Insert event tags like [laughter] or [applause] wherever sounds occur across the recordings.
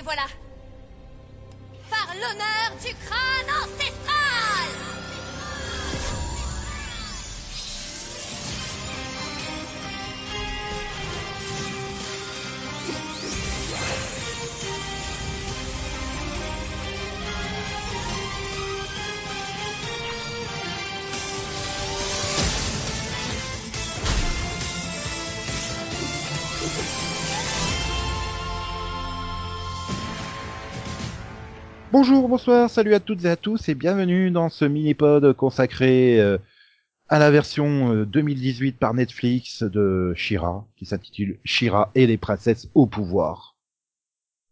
Les voilà. Par l'honneur du crâne ancestral Bonjour, bonsoir, salut à toutes et à tous et bienvenue dans ce mini-pod consacré euh, à la version euh, 2018 par Netflix de Shira, qui s'intitule Shira et les princesses au pouvoir.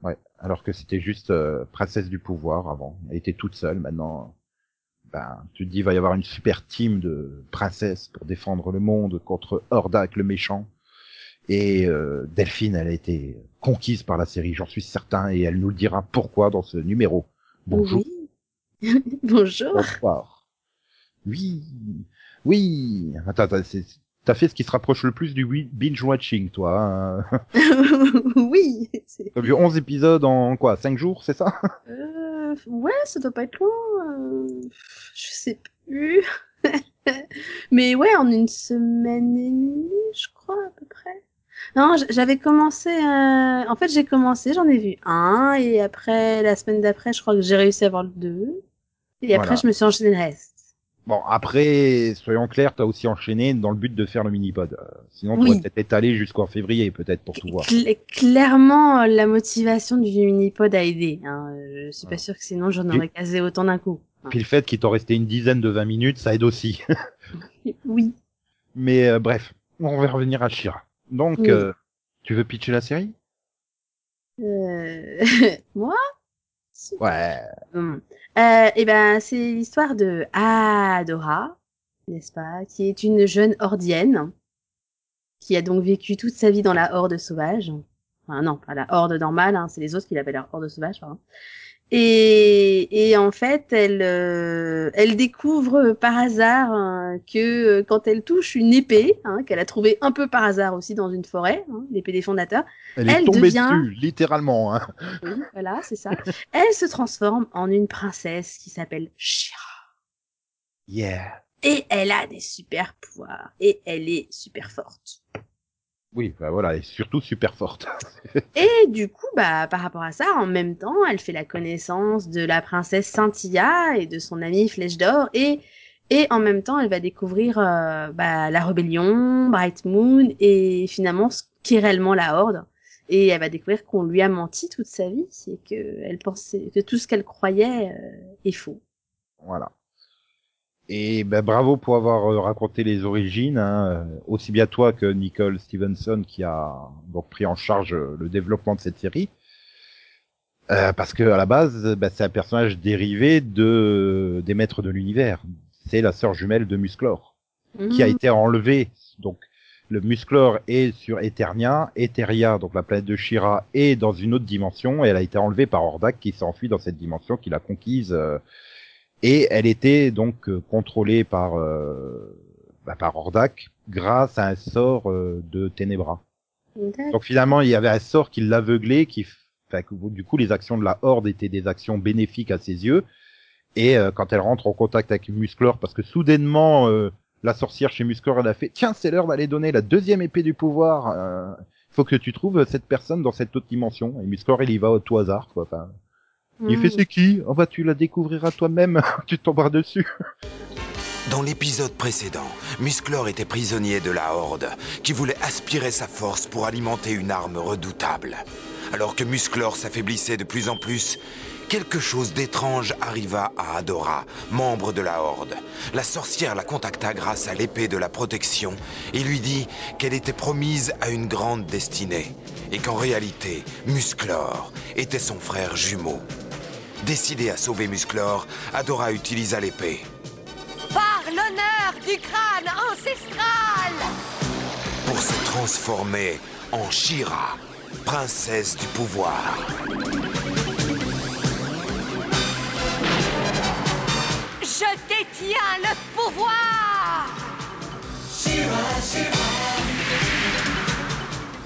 Ouais, alors que c'était juste euh, princesse du pouvoir avant. Elle était toute seule, maintenant, ben, tu te dis, il va y avoir une super team de princesses pour défendre le monde contre Hordak le méchant. Et euh, Delphine, elle a été conquise par la série, j'en suis certain, et elle nous le dira pourquoi dans ce numéro. Bonjour. Oui. [laughs] Bonjour. Bonsoir. Oui, oui. Attends, attends, t'as fait ce qui se rapproche le plus du wi- binge-watching, toi. Hein [laughs] oui. T'as vu 11 épisodes en quoi 5 jours, c'est ça? Euh, ouais, ça doit pas être long. euh, Je sais plus. [laughs] Mais ouais, en une semaine et demie, je crois à peu près. Non, j'avais commencé. euh, En fait, j'ai commencé, j'en ai vu un, et après la semaine d'après, je crois que j'ai réussi à voir le deux. Et après, Voilà. je me suis enchaîné le reste. Bon, après, soyons clairs, t'as aussi enchaîné dans le but de faire le mini-pod. Euh, sinon, t'aurais Oui. peut-être étalé jusqu'en février, peut-être, pour tout voir. Cl- clairement, euh, la motivation du minipod a aidé. Hein. Je suis pas sûre que sinon j'en aurais casé autant d'un coup. Puis le fait qu'il t'en restait une dizaine de 20 minutes, ça aide aussi. [laughs] Oui. Mais euh, bref, on va revenir à Shira. Donc, Oui. euh, tu veux pitcher la série? Euh... [laughs] Moi? Ouais. Hum. Euh, Eh ben, c'est l'histoire de Adora, n'est-ce pas, qui est une jeune hordienne qui a donc vécu toute sa vie dans la horde sauvage. Enfin, non, pas la horde normale, hein, c'est les autres qui l'appellent la horde sauvage, pardon. Et, et en fait, elle, euh, elle découvre par hasard hein, que euh, quand elle touche une épée, hein, qu'elle a trouvée un peu par hasard aussi dans une forêt, hein, l'épée des fondateurs, Elle est Elle tombée devient- dessus, littéralement. Hein. oui, voilà, c'est ça. Elle se transforme en une princesse qui s'appelle Shira. Yeah. Et elle a des super pouvoirs. Et elle est super forte. Oui, bah voilà, et surtout super forte. [laughs] Et du coup, bah, par rapport à ça, en même temps, elle fait la connaissance de la princesse Cynthia et de son amie Flèche d'Or. Et, et en même temps, elle va découvrir euh, bah, la rébellion, Bright Moon et finalement ce qu'est réellement la Horde. Et elle va découvrir qu'on lui a menti toute sa vie et que elle pensait que tout ce qu'elle croyait euh, est faux. Voilà. Et ben bravo pour avoir euh, raconté les origines, hein, aussi bien toi que Nicole Stevenson qui a donc pris en charge euh, le développement de cette série. Euh, parce que à la base, ben, c'est un personnage dérivé de des maîtres de l'univers. C'est la sœur jumelle de Musclor, qui a Mhm. été enlevée. Donc le Musclor est sur Eternia, Eteria, donc la planète de Shira, est dans une autre dimension et elle a été enlevée par Hordak qui s'est enfui dans cette dimension, qui l'a conquise. euh, et elle était donc euh, contrôlée par euh, bah, par Hordak grâce à un sort euh, de Ténébra. Donc finalement, il y avait un sort qui l'aveuglait, qui, enfin, du coup, les actions de la Horde étaient des actions bénéfiques à ses yeux. Et euh, quand elle rentre en contact avec Musclor, parce que soudainement, euh, la sorcière chez Musclor, elle a fait, tiens, c'est l'heure d'aller donner la deuxième épée du pouvoir. Euh, faut que tu trouves cette personne dans cette autre dimension. Et Musclor, il y va au tout hasard, quoi. Enfin, il fait c'est qui? Bah tu la découvriras toi-même, [laughs] tu tomberas dessus. Dans l'épisode précédent, Musclor était prisonnier de la Horde, qui voulait aspirer sa force pour alimenter une arme redoutable. Alors que Musclor s'affaiblissait de plus en plus, quelque chose d'étrange arriva à Adora, membre de la Horde. La sorcière la contacta grâce à l'épée de la protection et lui dit qu'elle était promise à une grande destinée, et qu'en réalité, Musclor était son frère jumeau. Décidée à sauver Musclor, Adora utilisa l'épée. Par l'honneur du crâne ancestral pour se transformer en Shira, princesse du pouvoir. Je détiens le pouvoir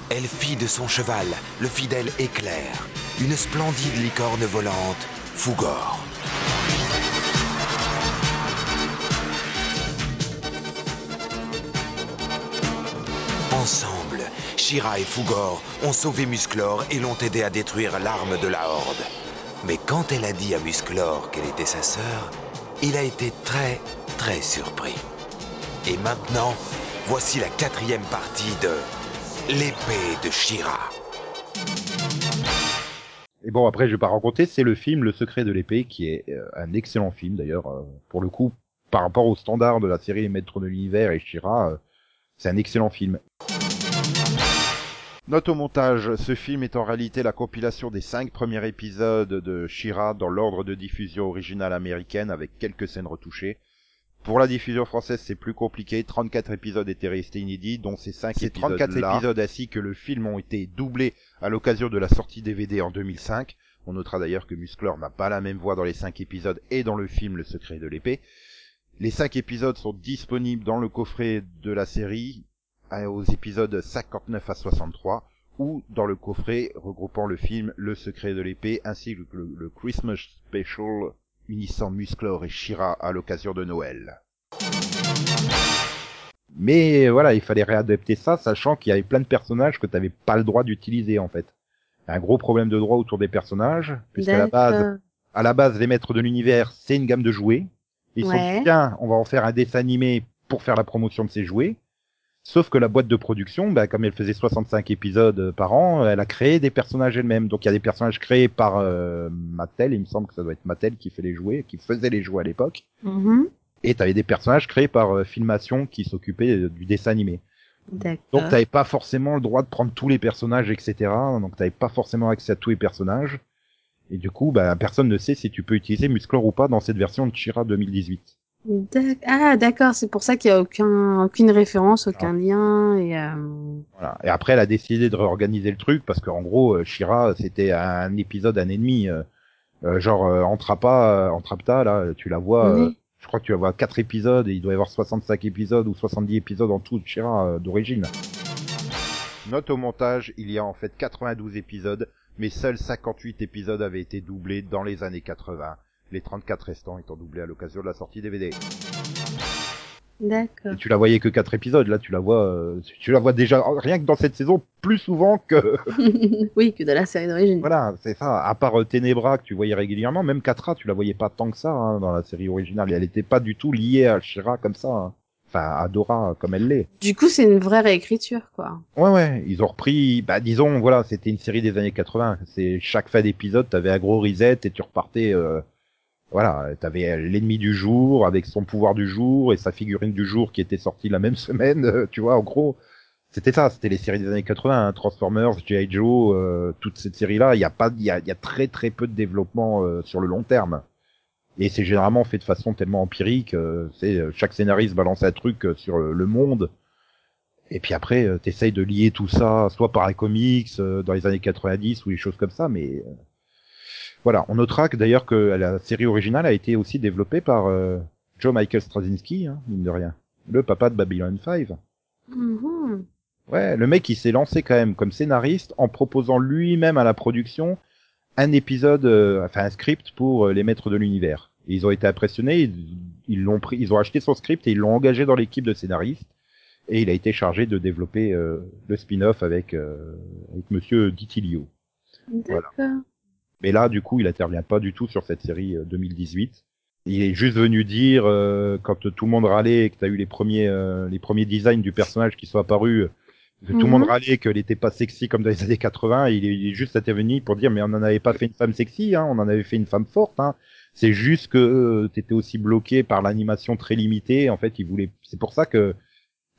elle fit de son cheval le fidèle éclair, une splendide licorne volante, Fougor. Ensemble, Shira et Fougor ont sauvé Musclor et l'ont aidé à détruire l'arme de la Horde. Mais quand elle a dit à Musclor qu'elle était sa sœur, il a été très, très surpris. Et maintenant, voici la quatrième partie de L'épée de Shira. Et bon, après, je vais pas raconter, c'est le film Le Secret de l'épée, qui est euh, un excellent film d'ailleurs. euh, pour le coup, par rapport aux standards de la série Les Maîtres de l'Univers et Shira, euh, c'est un excellent film. Note au montage, ce film est en réalité la compilation des cinq premiers épisodes de Shira dans l'ordre de diffusion originale américaine avec quelques scènes retouchées. Pour la diffusion française, c'est plus compliqué. 34 épisodes étaient restés inédits, dont ces 5 Ces épisodes 34 épisodes ainsi que le film ont été doublés à l'occasion de la sortie DVD en 2005. On notera d'ailleurs que Musclor n'a pas la même voix dans les 5 épisodes et dans le film Le secret de l'épée. Les 5 épisodes sont disponibles dans le coffret de la série aux épisodes 59 à 63 ou dans le coffret regroupant le film Le secret de l'épée ainsi que le, le Christmas Special unissant Musclor et Shira à l'occasion de Noël. Mais voilà, il fallait réadapter ça, sachant qu'il y avait plein de personnages que tu n'avais pas le droit d'utiliser en fait. Un gros problème de droit autour des personnages, puisqu'à la base, à la base, les maîtres de l'univers, c'est une gamme de jouets. Ils Ouais. sont tiens, on va en faire un dessin animé pour faire la promotion de ces jouets. Sauf que la boîte de production, bah, comme elle faisait 65 épisodes euh, par an, elle a créé des personnages elle-même. Donc il y a des personnages créés par euh, Mattel, il me semble que ça doit être Mattel qui fait les jouets, qui faisait les jouets à l'époque. Mhm. Et t'avais des personnages créés par euh, Filmation qui s'occupaient euh, du dessin animé. D'accord. Donc t'avais pas forcément le droit de prendre tous les personnages, etc. Donc t'avais pas forcément accès à tous les personnages. Et du coup, bah, personne ne sait si tu peux utiliser Musclor ou pas dans cette version de Chira 2018. D'ac- Ah, d'accord, c'est pour ça qu'il y a aucun, aucune référence, aucun lien, et, euh, Voilà. Et après, elle a décidé de réorganiser le truc parce qu'en gros, euh, Shira, c'était un épisode, un ennemi. euh, euh, genre, euh, Entrapa, euh, Entrapta, là, tu la vois, euh, Oui. je crois que tu la vois 4 épisodes et il doit y avoir 65 épisodes ou 70 épisodes en tout de Shira euh, d'origine. Note au montage, il y a en fait 92 épisodes, mais seuls 58 épisodes avaient été doublés dans les années 80. Les 34 restants étant doublés à l'occasion de la sortie DVD. d'accord. Et tu la voyais que 4 épisodes, là tu la vois, euh, tu la vois déjà rien que dans cette saison plus souvent que [laughs] oui, que de la série d'origine. Voilà, c'est ça. À part euh, Ténébra que tu voyais régulièrement, même Katra, tu la voyais pas tant que ça hein, dans la série originale. Et elle était pas du tout liée à Shira comme ça. hein. Enfin, à Dora comme elle l'est. Du coup, c'est une vraie réécriture, quoi. Ouais, ouais. Ils ont repris, bah disons, voilà, c'était une série des années 80. C'est chaque fin d'épisode, t'avais un gros reset et tu repartais. Euh, voilà, t'avais l'ennemi du jour avec son pouvoir du jour et sa figurine du jour qui était sortie la même [laughs] semaine. euh, tu vois, en gros, c'était ça. C'était les séries des années 80, hein, Transformers, G.I. Joe, euh, toute cette série-là. Il y a pas, il y a, y a très très peu de développement euh, sur le long terme. Et c'est généralement fait de façon tellement empirique. euh, c'est euh, chaque scénariste balance un truc sur le, monde. Et puis après, t'essayes de lier tout ça, soit par les comics dans les années 90 ou des choses comme ça, mais voilà. On notera que d'ailleurs que la série originale a été aussi développée par euh, Joe Michael Straczynski, hein, mine de rien, le papa de Babylon 5. Mhm. Ouais, le mec il s'est lancé quand même comme scénariste en proposant lui-même à la production un épisode, euh, enfin un script pour euh, les maîtres de l'univers. Ils ont été impressionnés, ils ils l'ont pris, ils ont acheté son script et ils l'ont engagé dans l'équipe de scénaristes. Et il a été chargé de développer euh, le spin-off avec euh, avec Monsieur Ditilio. D'accord. Mais là, du coup, il intervient pas du tout sur cette série euh, 2018. Il est juste venu dire euh, quand tout le monde râlait, que t'as eu les premiers euh, les premiers designs du personnage qui sont apparus, que tout le Mhm. monde râlait qu'elle était pas sexy comme dans les années 80. Il est, il est juste intervenu pour dire mais on n'en avait pas fait une femme sexy, hein, on en avait fait une femme forte. Hein. C'est juste que euh, t'étais aussi bloqué par l'animation très limitée. En fait, il voulait. C'est pour ça que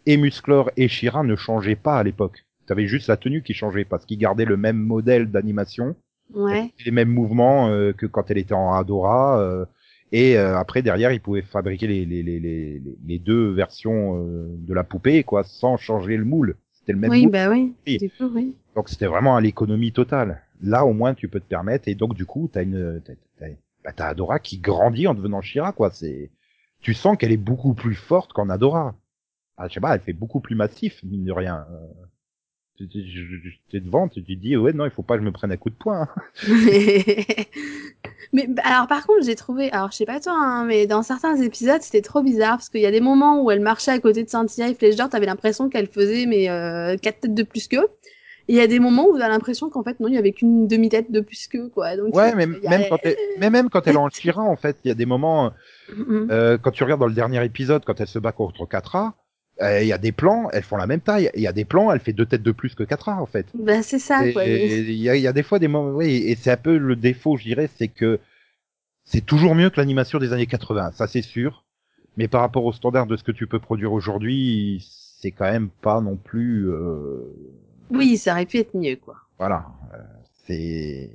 et Musclor et Shira ne changeaient pas à l'époque. T'avais juste la tenue qui changeait parce qu'ils gardaient le même modèle d'animation Ouais. les mêmes mouvements euh, que quand elle était en Adora. euh, et euh, après derrière, ils pouvaient fabriquer les, les, les, les, les deux versions euh, de la poupée, quoi, sans changer le moule. C'était le même Oui, moule. bah oui. Oui. Du coup, oui. Donc c'était vraiment à l'économie totale. Là, au moins, tu peux te permettre. Et donc, du coup, t'as une, t'as, t'as, bah, t'as Adora qui grandit en devenant Shira, quoi. C'est, tu sens qu'elle est beaucoup plus forte qu'en Adora. Ah, je sais pas, elle fait beaucoup plus massif, mine de rien. T'es devant, tu te dis ouais non, il faut pas que je me prenne un coup de poing. [laughs] mais bah, alors par contre j'ai trouvé, alors je sais pas toi, hein, mais dans certains épisodes c'était trop bizarre parce qu'il y a des moments où elle marchait à côté de Cynthia et Flèche d'Or, t'avais l'impression qu'elle faisait mais euh, quatre têtes de plus qu'eux. Et il y a des moments où t'as l'impression qu'en fait non, il y avait qu'une demi-tête de plus qu'eux quoi. Donc Ouais, mais a- même quand elle, mais même quand elle est en [laughs] Chira, en fait, il y a des moments euh, quand tu regardes dans le dernier épisode, quand elle se bat contre Katra, il y a des plans, elles font la même taille. Il y a des plans, elle fait deux têtes de plus que Katra, en fait. Bah c'est ça Il y a, il y a des fois des moments, oui, et c'est un peu le défaut, je dirais, c'est que c'est toujours mieux que l'animation des années 80, ça c'est sûr. Mais par rapport au standard de ce que tu peux produire aujourd'hui, c'est quand même pas non plus, euh, Oui, ça aurait pu être mieux quoi. voilà, euh, c'est,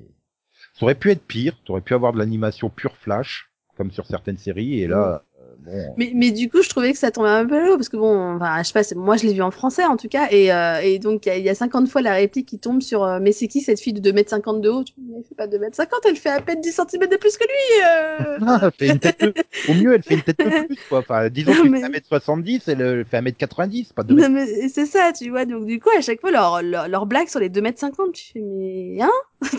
ça aurait pu être pire. Tu aurais pu avoir de l'animation pure flash, comme sur certaines séries, et là, euh, bon. Mais, mais du coup, je trouvais que ça tombait un peu l'eau parce que bon, enfin, je sais pas, moi je l'ai vu en français en tout cas, et, euh, et donc il y, a- il y a 50 fois la réplique qui tombe sur euh, mais c'est qui cette fille de 2m50 de haut? Tu dis, Elle fait pas 2m50, elle fait à peine 10 cm de plus que lui euh. Ah, elle fait une tête de... Au mieux, elle fait une tête de [laughs] plus, quoi. Enfin, disons qu'il mais- fait 1m70, elle euh, fait 1m90, pas 2 Non, mais c'est ça, tu vois, donc du coup, à chaque fois, leur, leur, leur blague sur les 2m50, tu fais mais hein? [laughs]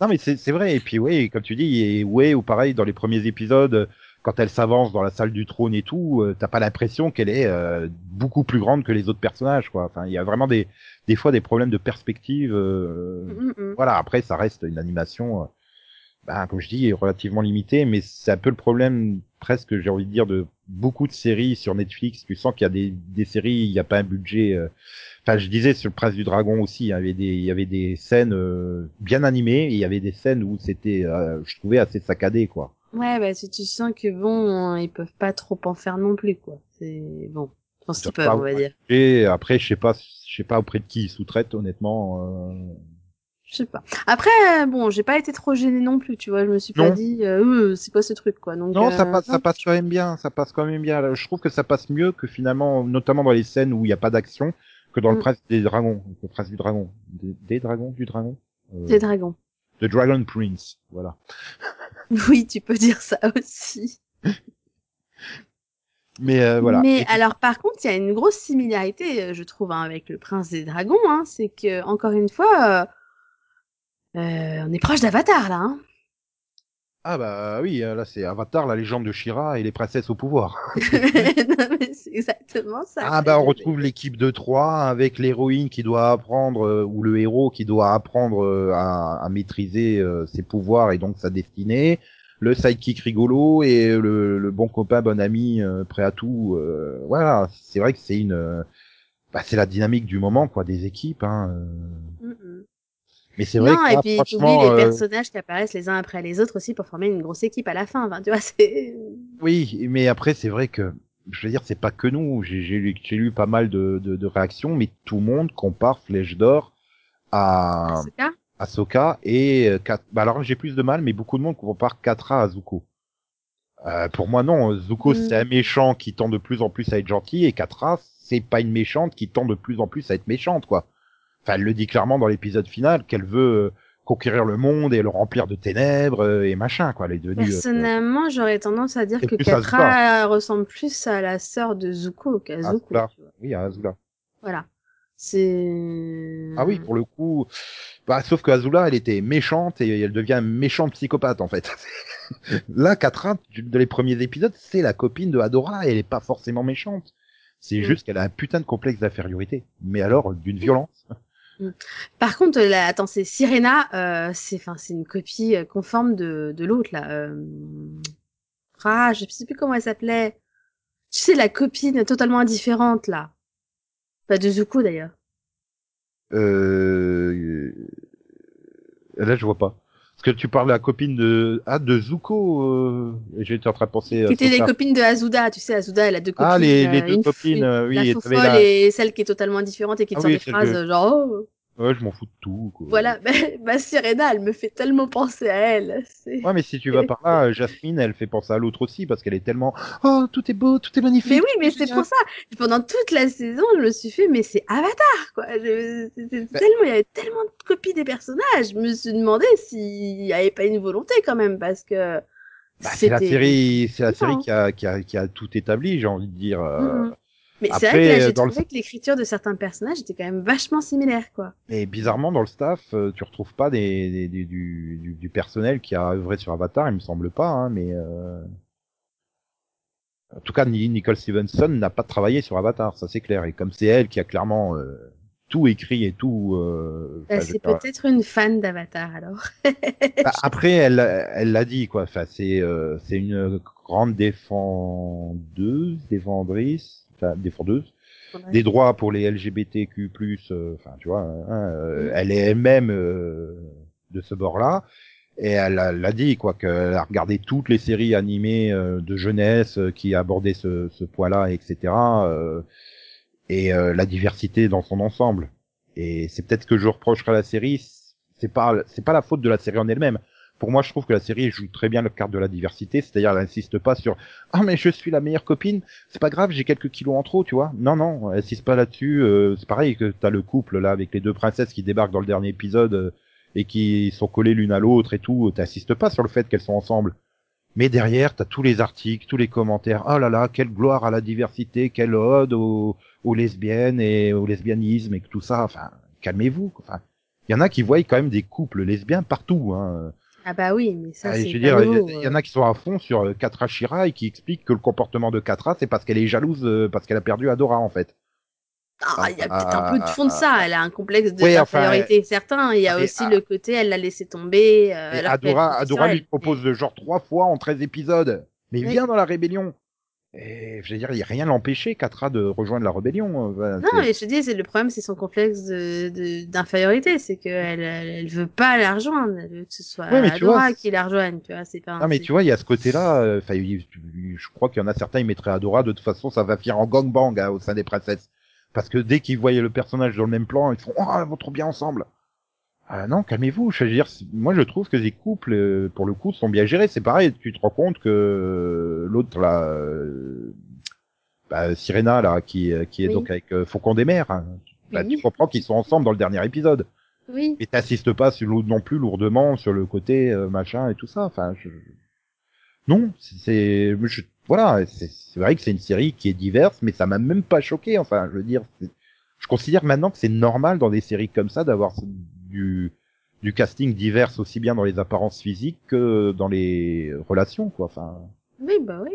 Non, mais c'est vrai. Et puis, oui, comme tu dis, et ouais, ou pareil, dans les premiers épisodes, euh, quand elle s'avance dans la salle du trône et tout, euh, t'as pas l'impression qu'elle est euh, beaucoup plus grande que les autres personnages, quoi. Enfin, il y a vraiment des, des fois des problèmes de perspective. euh, Mm, mm. Voilà, après, ça reste une animation, euh, bah, comme je dis, relativement limitée, mais c'est un peu le problème, presque, j'ai envie de dire, de beaucoup de séries sur Netflix. Tu sens qu'il y a des, des séries, il n'y a pas un budget. euh, Enfin, je disais sur le Prince du Dragon aussi, il y avait des, il y avait des scènes euh, bien animées, et il y avait des scènes où c'était, euh, je trouvais assez saccadé, quoi. Ouais, bah si tu sens que bon, ils peuvent pas trop en faire non plus, quoi. C'est bon, je pense qu'ils Ils peuvent, on va dire. Et après, je sais pas, je sais pas auprès de qui ils sous-traitent, honnêtement. Je sais pas. Après, euh, bon, j'ai pas été trop gênée non plus, tu vois. Je me suis pas dit, euh, Euh, c'est quoi ce truc, quoi. Donc, Non, ça passe, ça passe quand même bien, ça passe quand même bien. Je trouve que ça passe mieux que finalement, notamment dans les scènes où il n'y a pas d'action, que dans le Mm. Prince des Dragons, le Prince du Dragon, des, des dragons, du dragon, euh, Des dragons. The Dragon Prince, voilà. [laughs] Oui, tu peux dire ça aussi. Mais euh, voilà. Mais Et- alors, par contre, il y a une grosse similarité, je trouve, hein, avec le prince des dragons. Hein, c'est que, encore une fois, euh, euh, on est proche d'Avatar, là. Hein. Ah bah oui, là c'est Avatar, la légende de Shira et les princesses au pouvoir. [laughs] non, mais c'est exactement ça. Ah bah on retrouve l'équipe de trois avec l'héroïne qui doit apprendre euh, ou le héros qui doit apprendre euh, à, à maîtriser ses pouvoirs et donc sa destinée, le sidekick rigolo et le, le bon copain, bon ami, prêt à tout. voilà, c'est vrai que c'est une, bah, c'est la dynamique du moment quoi des équipes. Hein. Mm, mm. Mais c'est vrai Non, que et là, puis franchement, t'oublies les euh, personnages qui apparaissent les uns après les autres aussi pour former une grosse équipe à la fin. Enfin, tu vois, c'est. Oui, mais après c'est vrai que je veux dire c'est pas que nous. J'ai j'ai lu, j'ai lu pas mal de, de, de réactions, mais tout le monde compare Flèche d'Or à Asuka Ahsoka et euh, Kat- bah alors j'ai plus de mal, mais beaucoup de monde compare Katra à Zuko. Euh, pour moi non, Zuko Mm. c'est un méchant qui tend de plus en plus à être gentil et Katra c'est pas une méchante qui tend de plus en plus à être méchante quoi. Enfin elle le dit clairement dans l'épisode final qu'elle veut euh, conquérir le monde et le remplir de ténèbres euh, et machin quoi. Elle est devenue. euh, Personnellement, j'aurais tendance à dire que Katra ressemble plus à la sœur de Zuko qu'à Ah, Zuko. Azula. tu vois. oui, à Azula. Voilà. C'est. Ah oui, pour le coup, bah, sauf que Azula, elle était méchante et elle devient méchante psychopathe en fait. [laughs] Là, Katra, de les premiers épisodes, c'est la copine de Adora et elle est pas forcément méchante. C'est Mm. juste qu'elle a un putain de complexe d'infériorité. Mais alors, d'une violence. Par contre, là, attends, c'est Sirena, euh, c'est, enfin, c'est une copie euh, conforme de, de l'autre là. Euh... Ah, je sais plus comment elle s'appelait. Tu sais, la copine totalement indifférente là. Pas de Zuko d'ailleurs. Euh... Là, je vois pas. Parce que tu parles de la copine de ah de Zuko. Euh... J'étais en train de penser. à Qui étaient les copines de Azuda. Tu sais, Azuda, elle a deux copines. Ah, les, les euh, deux une copines. euh, oui, la folle la- et celle qui est totalement différente et qui te Ah sort oui, des phrases que- genre oh. Ouais, je m'en fous de tout. Quoi. Voilà, [laughs] bah, bah, Sirena, elle me fait tellement penser à elle. C'est... Ouais, mais si tu vas par là, [laughs] Jasmine, elle fait penser à l'autre aussi parce qu'elle est tellement oh tout est beau, tout est magnifique. Mais oui, mais c'est pour ça. Pendant toute la saison, je me suis fait, mais c'est Avatar, quoi. Je- Bah- tellement, il y avait tellement de copies des personnages. Je me suis demandé s'il n'y avait pas une volonté quand même, parce que. Bah, c'est la série, c'est la série qui a, qui a, qui a tout établi, j'ai envie de dire. euh, Mhm. Mais c'est vrai que là, euh, j'ai le- trouvé que l'écriture de certains personnages était quand même vachement similaire, quoi. Et bizarrement, dans le staff, euh, tu retrouves pas des, des- du, du, du- personnel qui a œuvré sur Avatar, il me semble pas, hein, mais euh... en tout cas, Ni- Nicole Stevenson n'a pas travaillé sur Avatar, ça c'est clair. Et comme c'est elle qui a clairement euh, tout écrit et tout, euh, Bah, c'est peut-être une fan d'Avatar, alors. bah, après, elle, elle l'a dit quoi. Enfin, c'est euh, c'est une grande défendeuse, défendrice, des droits pour les LGBTQ+, euh, enfin tu vois, hein, euh, Mm. elle est elle-même euh, de ce bord-là, et elle l'a dit quoi, qu'elle a regardé toutes les séries animées euh, de jeunesse euh, qui abordaient ce, ce point-là, etc. euh, et euh, la diversité dans son ensemble. Et c'est peut-être ce que je reprocherai à la série, c'est pas c'est pas la faute de la série en elle-même. Pour moi, je trouve que la série joue très bien le carte de la diversité, c'est-à-dire elle insiste pas sur ah mais je suis la meilleure copine, c'est pas grave, j'ai quelques kilos en trop, tu vois. Non non, elle insiste pas là-dessus. euh, c'est pareil que t'as le couple là avec les deux princesses qui débarquent dans le dernier épisode euh, et qui sont collées l'une à l'autre et tout. T'insistes pas sur le fait qu'elles sont ensemble. Mais derrière, t'as tous les articles, tous les commentaires. Oh là là, quelle gloire à la diversité, quelle ode aux, aux lesbiennes et au lesbianisme et tout ça. Enfin, calmez-vous. Enfin, y en a qui voient quand même des couples lesbiens partout. Hein. Ah bah oui, mais ça, Ah, c'est je veux dire, il y, en euh. a qui sont à fond sur euh, Katra Shira et qui expliquent que le comportement de Katra, c'est parce qu'elle est jalouse euh, parce qu'elle a perdu Adora en fait. Ah, il y a peut-être un peu de fond de ça. Elle a un complexe de Oui, enfin, d'infériorité certain. Il y a aussi ah. le côté, elle l'a laissé tomber. euh, Et Adora, Adora lui propose de genre trois fois en 13 épisodes. Mais Oui. viens dans la rébellion. Et je veux dire, il y a rien l'empêcher Katra de rejoindre la rébellion. euh, voilà, Non, mais je te dis, c'est le problème, c'est son complexe de de- d'infériorité, c'est qu'elle elle, veut pas la rejoindre, elle veut que ce soit Adora vois, qui la rejoigne, tu vois, c'est pas. Non mais tu vois, il y a ce côté-là. euh, Enfin, je crois qu'il y en a certains, ils mettraient Adora. De toute façon, ça va finir en gangbang hein, au sein des princesses. Parce que dès qu'ils voyaient le personnage dans le même plan, ils font oh, elles vont trop bien ensemble. Ah non, calmez-vous. Je veux dire, moi je trouve que les couples, euh, pour le coup, sont bien gérés. C'est pareil, tu te rends compte que euh, l'autre là, euh, bah, Sirena là, qui qui est Oui. donc avec Faucon des mers. hein, bah, Oui. Tu comprends qu'ils sont ensemble dans le dernier épisode. Oui. Et t'insistes pas sur l'autre non plus lourdement sur le côté euh, machin et tout ça. Enfin, je... non, c'est voilà, c'est vrai que c'est une série qui est diverse, mais ça m'a même pas choqué. Enfin, je veux dire, je considère maintenant que c'est normal dans des séries comme ça d'avoir du du casting divers aussi bien dans les apparences physiques que dans les relations, quoi. Enfin. Oui, bah oui.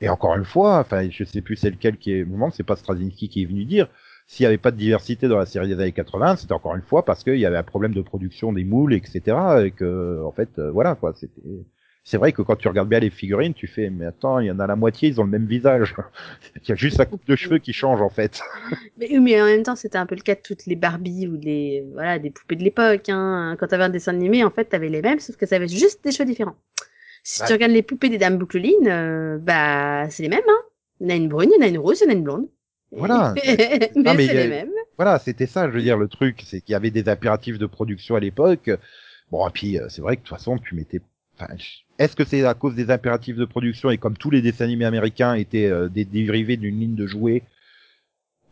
Et encore une fois, enfin, je sais plus c'est lequel qui est, demande, c'est pas Straczynski qui est venu dire, s'il y avait pas de diversité dans la série des années 80, c'était encore une fois parce qu'il y avait un problème de production des moules, etc. Et que, en fait, euh, voilà, quoi, c'était, c'est vrai que quand tu regardes bien les figurines, tu fais, mais attends, il y en a la moitié, ils ont le même visage. [laughs] il y a juste sa coupe de cheveux qui change, en fait. [laughs] Mais, oui, mais en même temps, c'était un peu le cas de toutes les Barbie ou les, voilà, des poupées de l'époque, hein. Quand t'avais un dessin animé, en fait, t'avais les mêmes, sauf que ça avait juste des cheveux différents. Si Ouais. tu regardes les poupées des dames bouclelines, euh, bah, c'est les mêmes, hein. Il y en a une brune, il y en a une rose, il y en a une blonde. Voilà. [laughs] mais Non, mais c'est les mêmes. Voilà, c'était ça, je veux dire, le truc, c'est qu'il y avait des impératifs de production à l'époque. Bon, et puis, euh, c'est vrai que de toute façon, tu mettais, enfin, est-ce que c'est à cause des impératifs de production et comme tous les dessins animés américains étaient euh, des dérivés d'une ligne de jouets,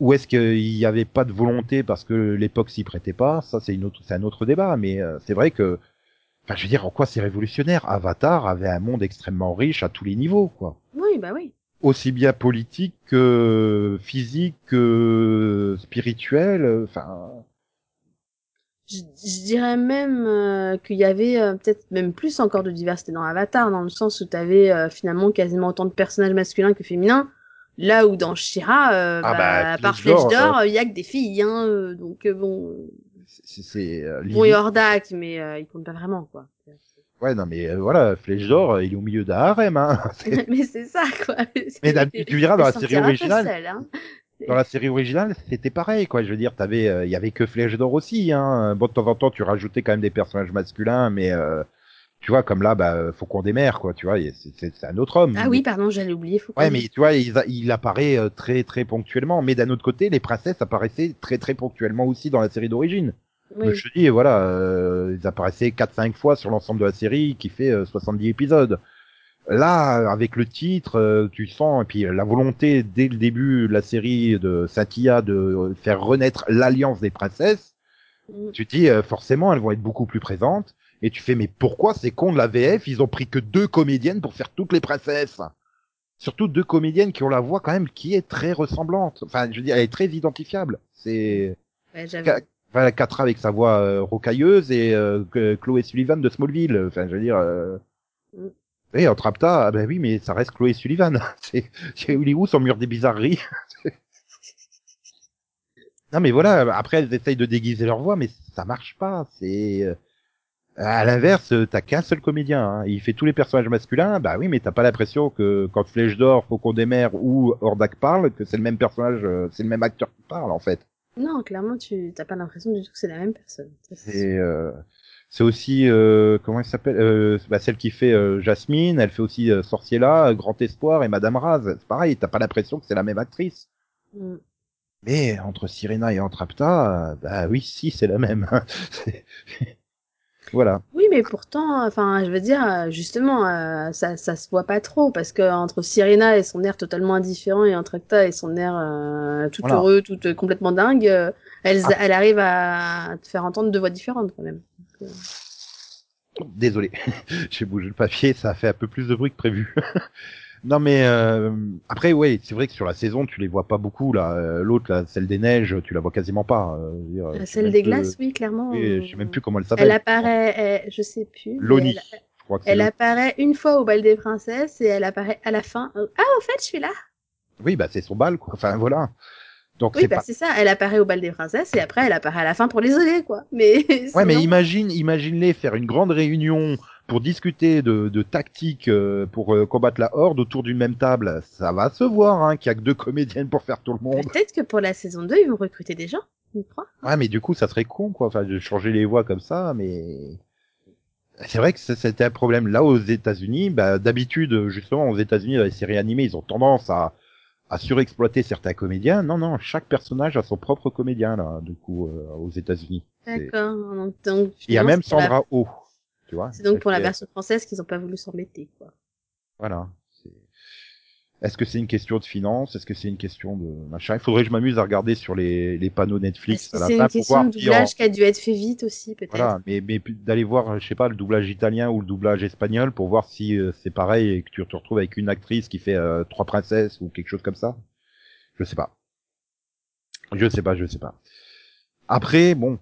ou est-ce qu'il n'y avait pas de volonté parce que l'époque s'y prêtait pas? Ça, c'est une autre, c'est un autre débat, mais euh, c'est vrai que, enfin, je veux dire, en quoi c'est révolutionnaire? Avatar avait un monde extrêmement riche à tous les niveaux, quoi Oui, bah oui. aussi bien politique que physique que spirituel. Enfin, Je, je dirais même euh, qu'il y avait euh, peut-être même plus encore de diversité dans Avatar, dans le sens où tu avais finalement quasiment autant de personnages masculins que féminins, là où dans Shira, euh, Ah bah, bah, à part Flèche d'Or, d'Or, il y a que des filles, hein, euh, donc euh, bon, c'est euh, bon, il y a Hordak, mais euh, il compte pas vraiment, quoi. ouais non mais euh, voilà, Flèche d'or, euh, il est au milieu d'un harem. Hein. [laughs] Mais c'est ça, quoi. Mais d'habitude, tu verras dans la série originale, seul, hein. Dans la série originale, c'était pareil quoi. Je veux dire, t'avais, euh, il y avait que Flèche d'or aussi. Hein. Bon de temps en temps, tu rajoutais quand même des personnages masculins, mais euh, tu vois comme là, bah Faucon des mers quoi. Tu vois, c'est- un autre homme. Ah oui, pardon, j'allais oublier. Faut Ouais, mais tu vois, il, apparaît euh, très très ponctuellement. Mais d'un autre côté, les princesses apparaissaient très très ponctuellement aussi dans la série d'origine. Oui. Je te dis, voilà, euh, ils apparaissaient 4-5 fois sur l'ensemble de la série qui fait euh, 70 épisodes. Là, avec le titre, euh, tu sens, et puis la volonté dès le début de la série de Satya de faire renaître l'alliance des princesses, Mm. tu te dis, euh, forcément, elles vont être beaucoup plus présentes. Et tu fais, mais pourquoi ces cons de la VF, ils ont pris que deux comédiennes pour faire toutes les princesses? Surtout deux comédiennes qui ont la voix quand même qui est très ressemblante. Enfin, je veux dire, elle est très identifiable. C'est Ouais, enfin, Catra avec sa voix euh, rocailleuse et euh, Chloé Sullivan de Smallville. Enfin, je veux dire. Euh... Mm. Oui, entre Apta, ah ben oui, mais ça reste Chloé Sullivan. [laughs] C'est, où son mur des bizarreries [laughs] Non, mais voilà. Après, elles essayent de déguiser leur voix, mais ça marche pas. C'est euh, à l'inverse, t'as qu'un seul comédien. Hein. Il fait tous les personnages masculins. Bah oui, mais t'as pas l'impression que quand Flèche d'Or, Faucon des Mers ou Hordak parle, que c'est le même personnage, euh, c'est le même acteur qui parle en fait. Non, clairement, tu t'as pas l'impression du tout que c'est la même personne. C'est euh, c'est aussi euh, comment elle s'appelle euh, bah, celle qui fait euh, Jasmine, elle fait aussi Sorciella, Grand Espoir et Madame Raz. C'est pareil, t'as pas l'impression que c'est la même actrice. Mm. Mais entre Sirena et entre Apta, euh, bah oui, si c'est la même. [laughs] [laughs] Voilà. Oui, mais pourtant, enfin, je veux dire, justement, euh, ça, ça se voit pas trop parce que entre Sirena et son air totalement indifférent et entre Acta et son air euh, tout Voilà. heureux, tout euh, complètement dingue, elle, Ah. elle arrive à te faire entendre deux voix différentes quand même. Désolé, [laughs] j'ai bougé le papier, ça a fait un peu plus de bruit que prévu. [laughs] non mais euh, après ouais, c'est vrai que sur la saison tu les vois pas beaucoup là. Euh, L'autre là, celle des neiges, tu la vois quasiment pas. Euh, Euh, Celle des plus- glaces, oui, clairement. Oui, je sais même plus comment elle s'appelle. Elle apparaît, je sais plus. Loni. Elle, Je crois que c'est elle Loni. apparaît une fois au bal des princesses et elle apparaît à la fin. Ah, au fait, je suis là. Oui, bah c'est son bal quoi. Enfin voilà. Donc Oui, c'est bah pas. c'est ça. Elle apparaît au bal des princesses et après elle apparaît à la fin pour les oler, quoi. Mais [laughs] Ouais, mais imagine, imagine-les faire une grande réunion pour discuter de, de tactiques euh, pour euh, combattre la horde autour d'une même table. Ça va se voir hein, qu'il y a que deux comédiennes pour faire tout le monde. Peut-être que pour la saison 2, ils vont recruter des gens, tu crois Ouais, mais du coup, ça serait con, quoi. Enfin, de changer les voix comme ça, mais c'est vrai que c'était un problème. Là, aux États-Unis, bah, d'habitude, justement, aux États-Unis, dans les séries animées, ils ont tendance à, à surexploiter certains comédiens. Non, non, chaque personnage a son propre comédien, là, du coup, euh, aux États-Unis. D'accord. Donc, Il y a même pour la- Sandra Oh, tu vois. C'est donc pour la est- version française qu'ils ont pas voulu s'embêter, quoi. Voilà. Est-ce que c'est une question de finance? Est-ce que c'est une question de machin? Il faudrait que je m'amuse à regarder sur les, les panneaux Netflix c'est une question de en- doublage qui a dû être fait vite aussi, peut-être? Voilà, mais, mais d'aller voir, je sais pas, le doublage italien ou le doublage espagnol pour voir si euh, c'est pareil et que tu te retrouves avec une actrice qui fait euh, trois princesses ou quelque chose comme ça. Je sais pas. Je sais pas, je sais pas. Après, bon,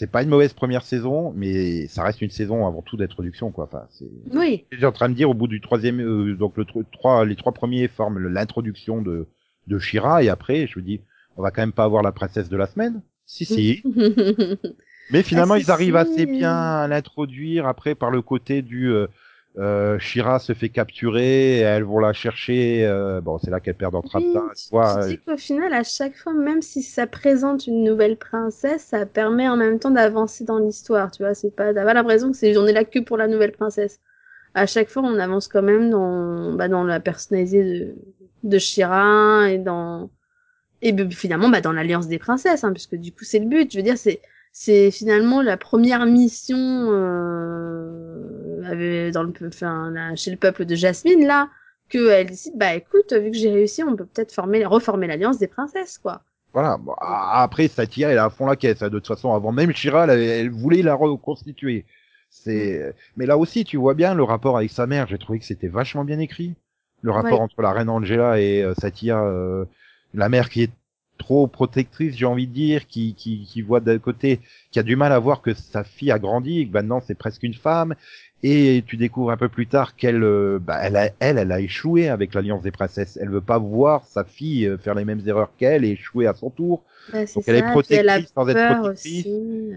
c'est pas une mauvaise première saison, mais ça reste une saison avant tout d'introduction, quoi. Enfin, c'est. Oui. J'étais en train de dire au bout du troisième, euh, donc le tro- trois, les trois premiers forment l'introduction de de Shira et après, je me dis, on va quand même pas avoir la princesse de la semaine. Si si. [laughs] Mais finalement, Ah, ils arrivent si. assez bien à l'introduire après par le côté du euh, euh, Shira se fait capturer, et elles vont la chercher. euh, bon, c'est là qu'elle perd Oui, tu, tu vois, tu euh, dis qu'au final, à chaque fois, même si ça présente une nouvelle princesse, ça permet en même temps d'avancer dans l'histoire, tu vois. C'est pas, pas l'impression que c'est, on est là que pour la nouvelle princesse. À chaque fois, on avance quand même dans, bah, dans la personnalisée de, de Shira et dans, et finalement, bah, dans l'alliance des princesses, hein, puisque du coup, c'est le but. Je veux dire, c'est, c'est finalement la première mission, euh, dans le, enfin, là, chez le peuple de Jasmine, là, qu'elle décide, bah écoute, vu que j'ai réussi, on peut peut-être former, reformer l'alliance des princesses, quoi. voilà. Bon, a- après, Satya, elle est à fond la caisse. hein, de toute façon, avant même Shira, elle, elle voulait la reconstituer. C'est, mais là aussi, tu vois bien le rapport avec sa mère. J'ai trouvé que c'était vachement bien écrit. Le rapport Ouais. entre la reine Angela et euh, Satya, euh, la mère qui est trop protectrice, j'ai envie de dire, qui, qui, qui voit d'un côté, qui a du mal à voir que sa fille a grandi, et que maintenant c'est presque une femme, et tu découvres un peu plus tard qu'elle, euh, bah, elle, a, elle, elle a échoué avec l'alliance des princesses. Elle veut pas voir sa fille euh, faire les mêmes erreurs qu'elle et échouer à son tour. Bah, Donc elle est elle protectrice sans être protectrice. aussi.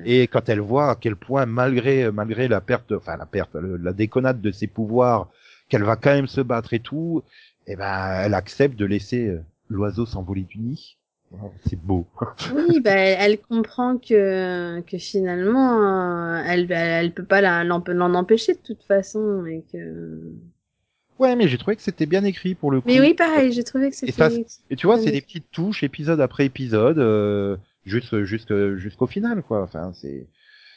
Et quand elle voit à quel point, malgré malgré la perte, enfin la perte, le- la déconnade de ses pouvoirs, qu'elle va quand même se battre et tout, eh ben elle accepte de laisser euh, l'oiseau s'envoler du nid. Oh, C'est beau. Oui, bah, elle, comprend que, que finalement, euh, elle, elle peut pas l'en empêcher de toute façon, et que... Ouais, mais j'ai trouvé que c'était bien écrit pour le coup. Mais oui, pareil, j'ai trouvé que Et c'était... Et tu vois, c'est des petites touches, épisode après épisode, euh, juste jusqu'au final, quoi. Enfin, c'est.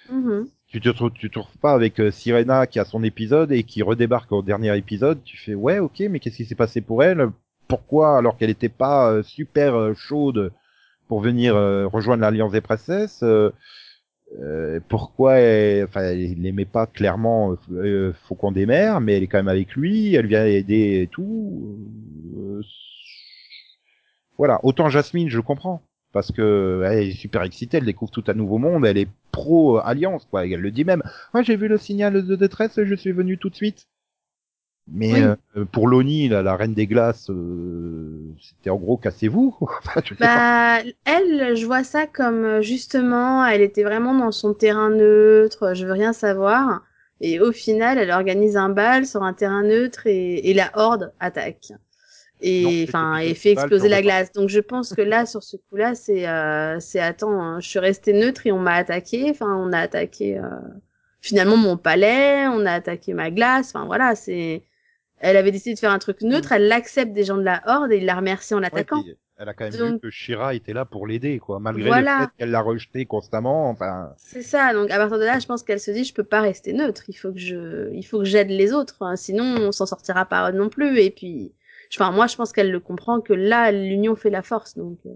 Mhm. tu te tu te retrouves pas avec euh, Sirena qui a son épisode et qui redébarque au dernier épisode. Tu fais ouais, ok, mais qu'est-ce qui s'est passé pour elle? Pourquoi alors qu'elle n'était pas euh, super euh, chaude pour venir euh, rejoindre l'alliance des princesses pourquoi elle, l'aimait pas clairement Faucon des mers, mais elle est quand même avec lui, elle vient aider et tout. Voilà, autant Jasmine, je comprends. Parce que elle est super excitée, elle découvre tout un nouveau monde, elle est pro alliance, quoi. Elle le dit même. Moi, j'ai vu le signal de détresse, je suis venu tout de suite. Mais Oui. euh, pour Loni, la, la reine des glaces, euh, c'était en gros cassez-vous. [laughs] Bah, elle, je vois ça comme euh, justement, elle était vraiment dans son terrain neutre, je veux rien savoir. Et au final, elle organise un bal sur un terrain neutre et, et la horde attaque. Et enfin, et fait exploser la glace. Donc je pense que là, sur ce coup-là, c'est, euh, c'est attends, hein, je suis restée neutre et on m'a attaqué. Enfin, on a attaqué euh, finalement mon palais, on a attaqué ma glace. Enfin voilà, c'est. Elle avait décidé de faire un truc neutre, elle l'accepte des gens de la horde et il la remercie en l'attaquant. elle a quand même vu Donc- que Shira était là pour l'aider, quoi, malgré Voilà. le fait qu'elle l'a rejeté constamment. Enfin, C'est ça. Donc à partir de là, je pense qu'elle se dit, je peux pas rester neutre. Il faut que je, il faut que j'aide les autres. hein, Sinon, on s'en sortira pas non plus. Et puis, enfin, moi, je pense qu'elle le comprend que là, l'union fait la force. Donc, euh,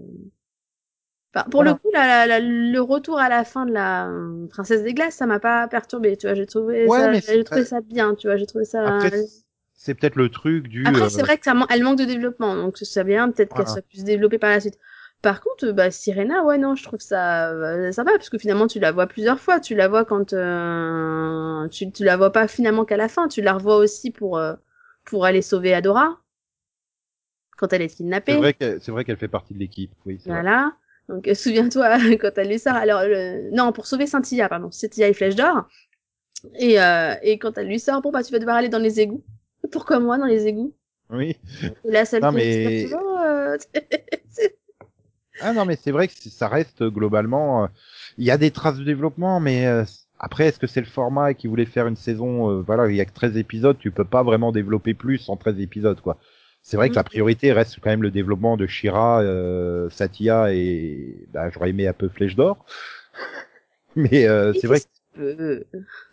enfin, pour Voilà. le coup, la, la- la- le retour à la fin de la euh, princesse des glaces, ça m'a pas perturbé. Tu vois, j'ai trouvé Ouais, ça, j'ai trouvé ça bien. Tu vois, j'ai trouvé ça. après, c'est peut-être le truc du. Après, euh, c'est vrai que ça man- elle manque de développement, donc c'est bien peut-être qu'elle soit plus développée par la suite. Par contre, bah, Sirena, ouais, non, je trouve ça euh, sympa, parce que finalement, tu la vois plusieurs fois. Tu la vois quand euh, tu, tu la vois pas finalement qu'à la fin. Tu la revois aussi pour euh, pour aller sauver Adora quand elle est kidnappée. C'est vrai qu'elle, c'est vrai qu'elle fait partie de l'équipe. Oui, vrai. Voilà. Donc euh, souviens-toi [laughs] quand elle lui sort. Alors le- non, pour sauver Scintilla, pardon, Scintilla et Flèche d'or. Et euh, et quand elle lui sort, bon bah tu vas devoir aller dans les égouts. Pourquoi moi dans les égouts Oui. Et la seule Non, mais- toujours, euh, [laughs] Ah non, mais c'est vrai que ça reste globalement. euh, Il y a des traces de développement, mais euh, après, est-ce que c'est le format qui voulait faire une saison euh, Voilà, il y a que 13 épisodes, tu peux pas vraiment développer plus en 13 épisodes, quoi. C'est vrai que la priorité reste quand même le développement de Shira, euh, Satya et bah, j'aurais aimé un peu Flèche d'or. [laughs] mais euh, c'est vrai que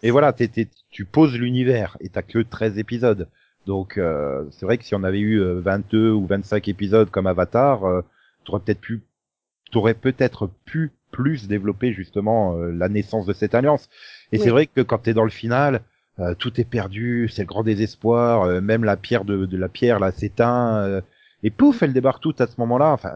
Et voilà, t'es- tu poses l'univers et t'as que 13 épisodes. Donc euh, c'est vrai que si on avait eu euh, 22 ou 25 épisodes comme Avatar, euh, t'aurais peut-être pu, t'aurais peut-être pu plus développer justement euh, la naissance de cette alliance. Et Oui. c'est vrai que quand t'es dans le final, euh, tout est perdu, c'est le grand désespoir. euh, même la pierre de, de la pierre là s'éteint euh, et pouf, elle débarque toute à ce moment-là. Enfin,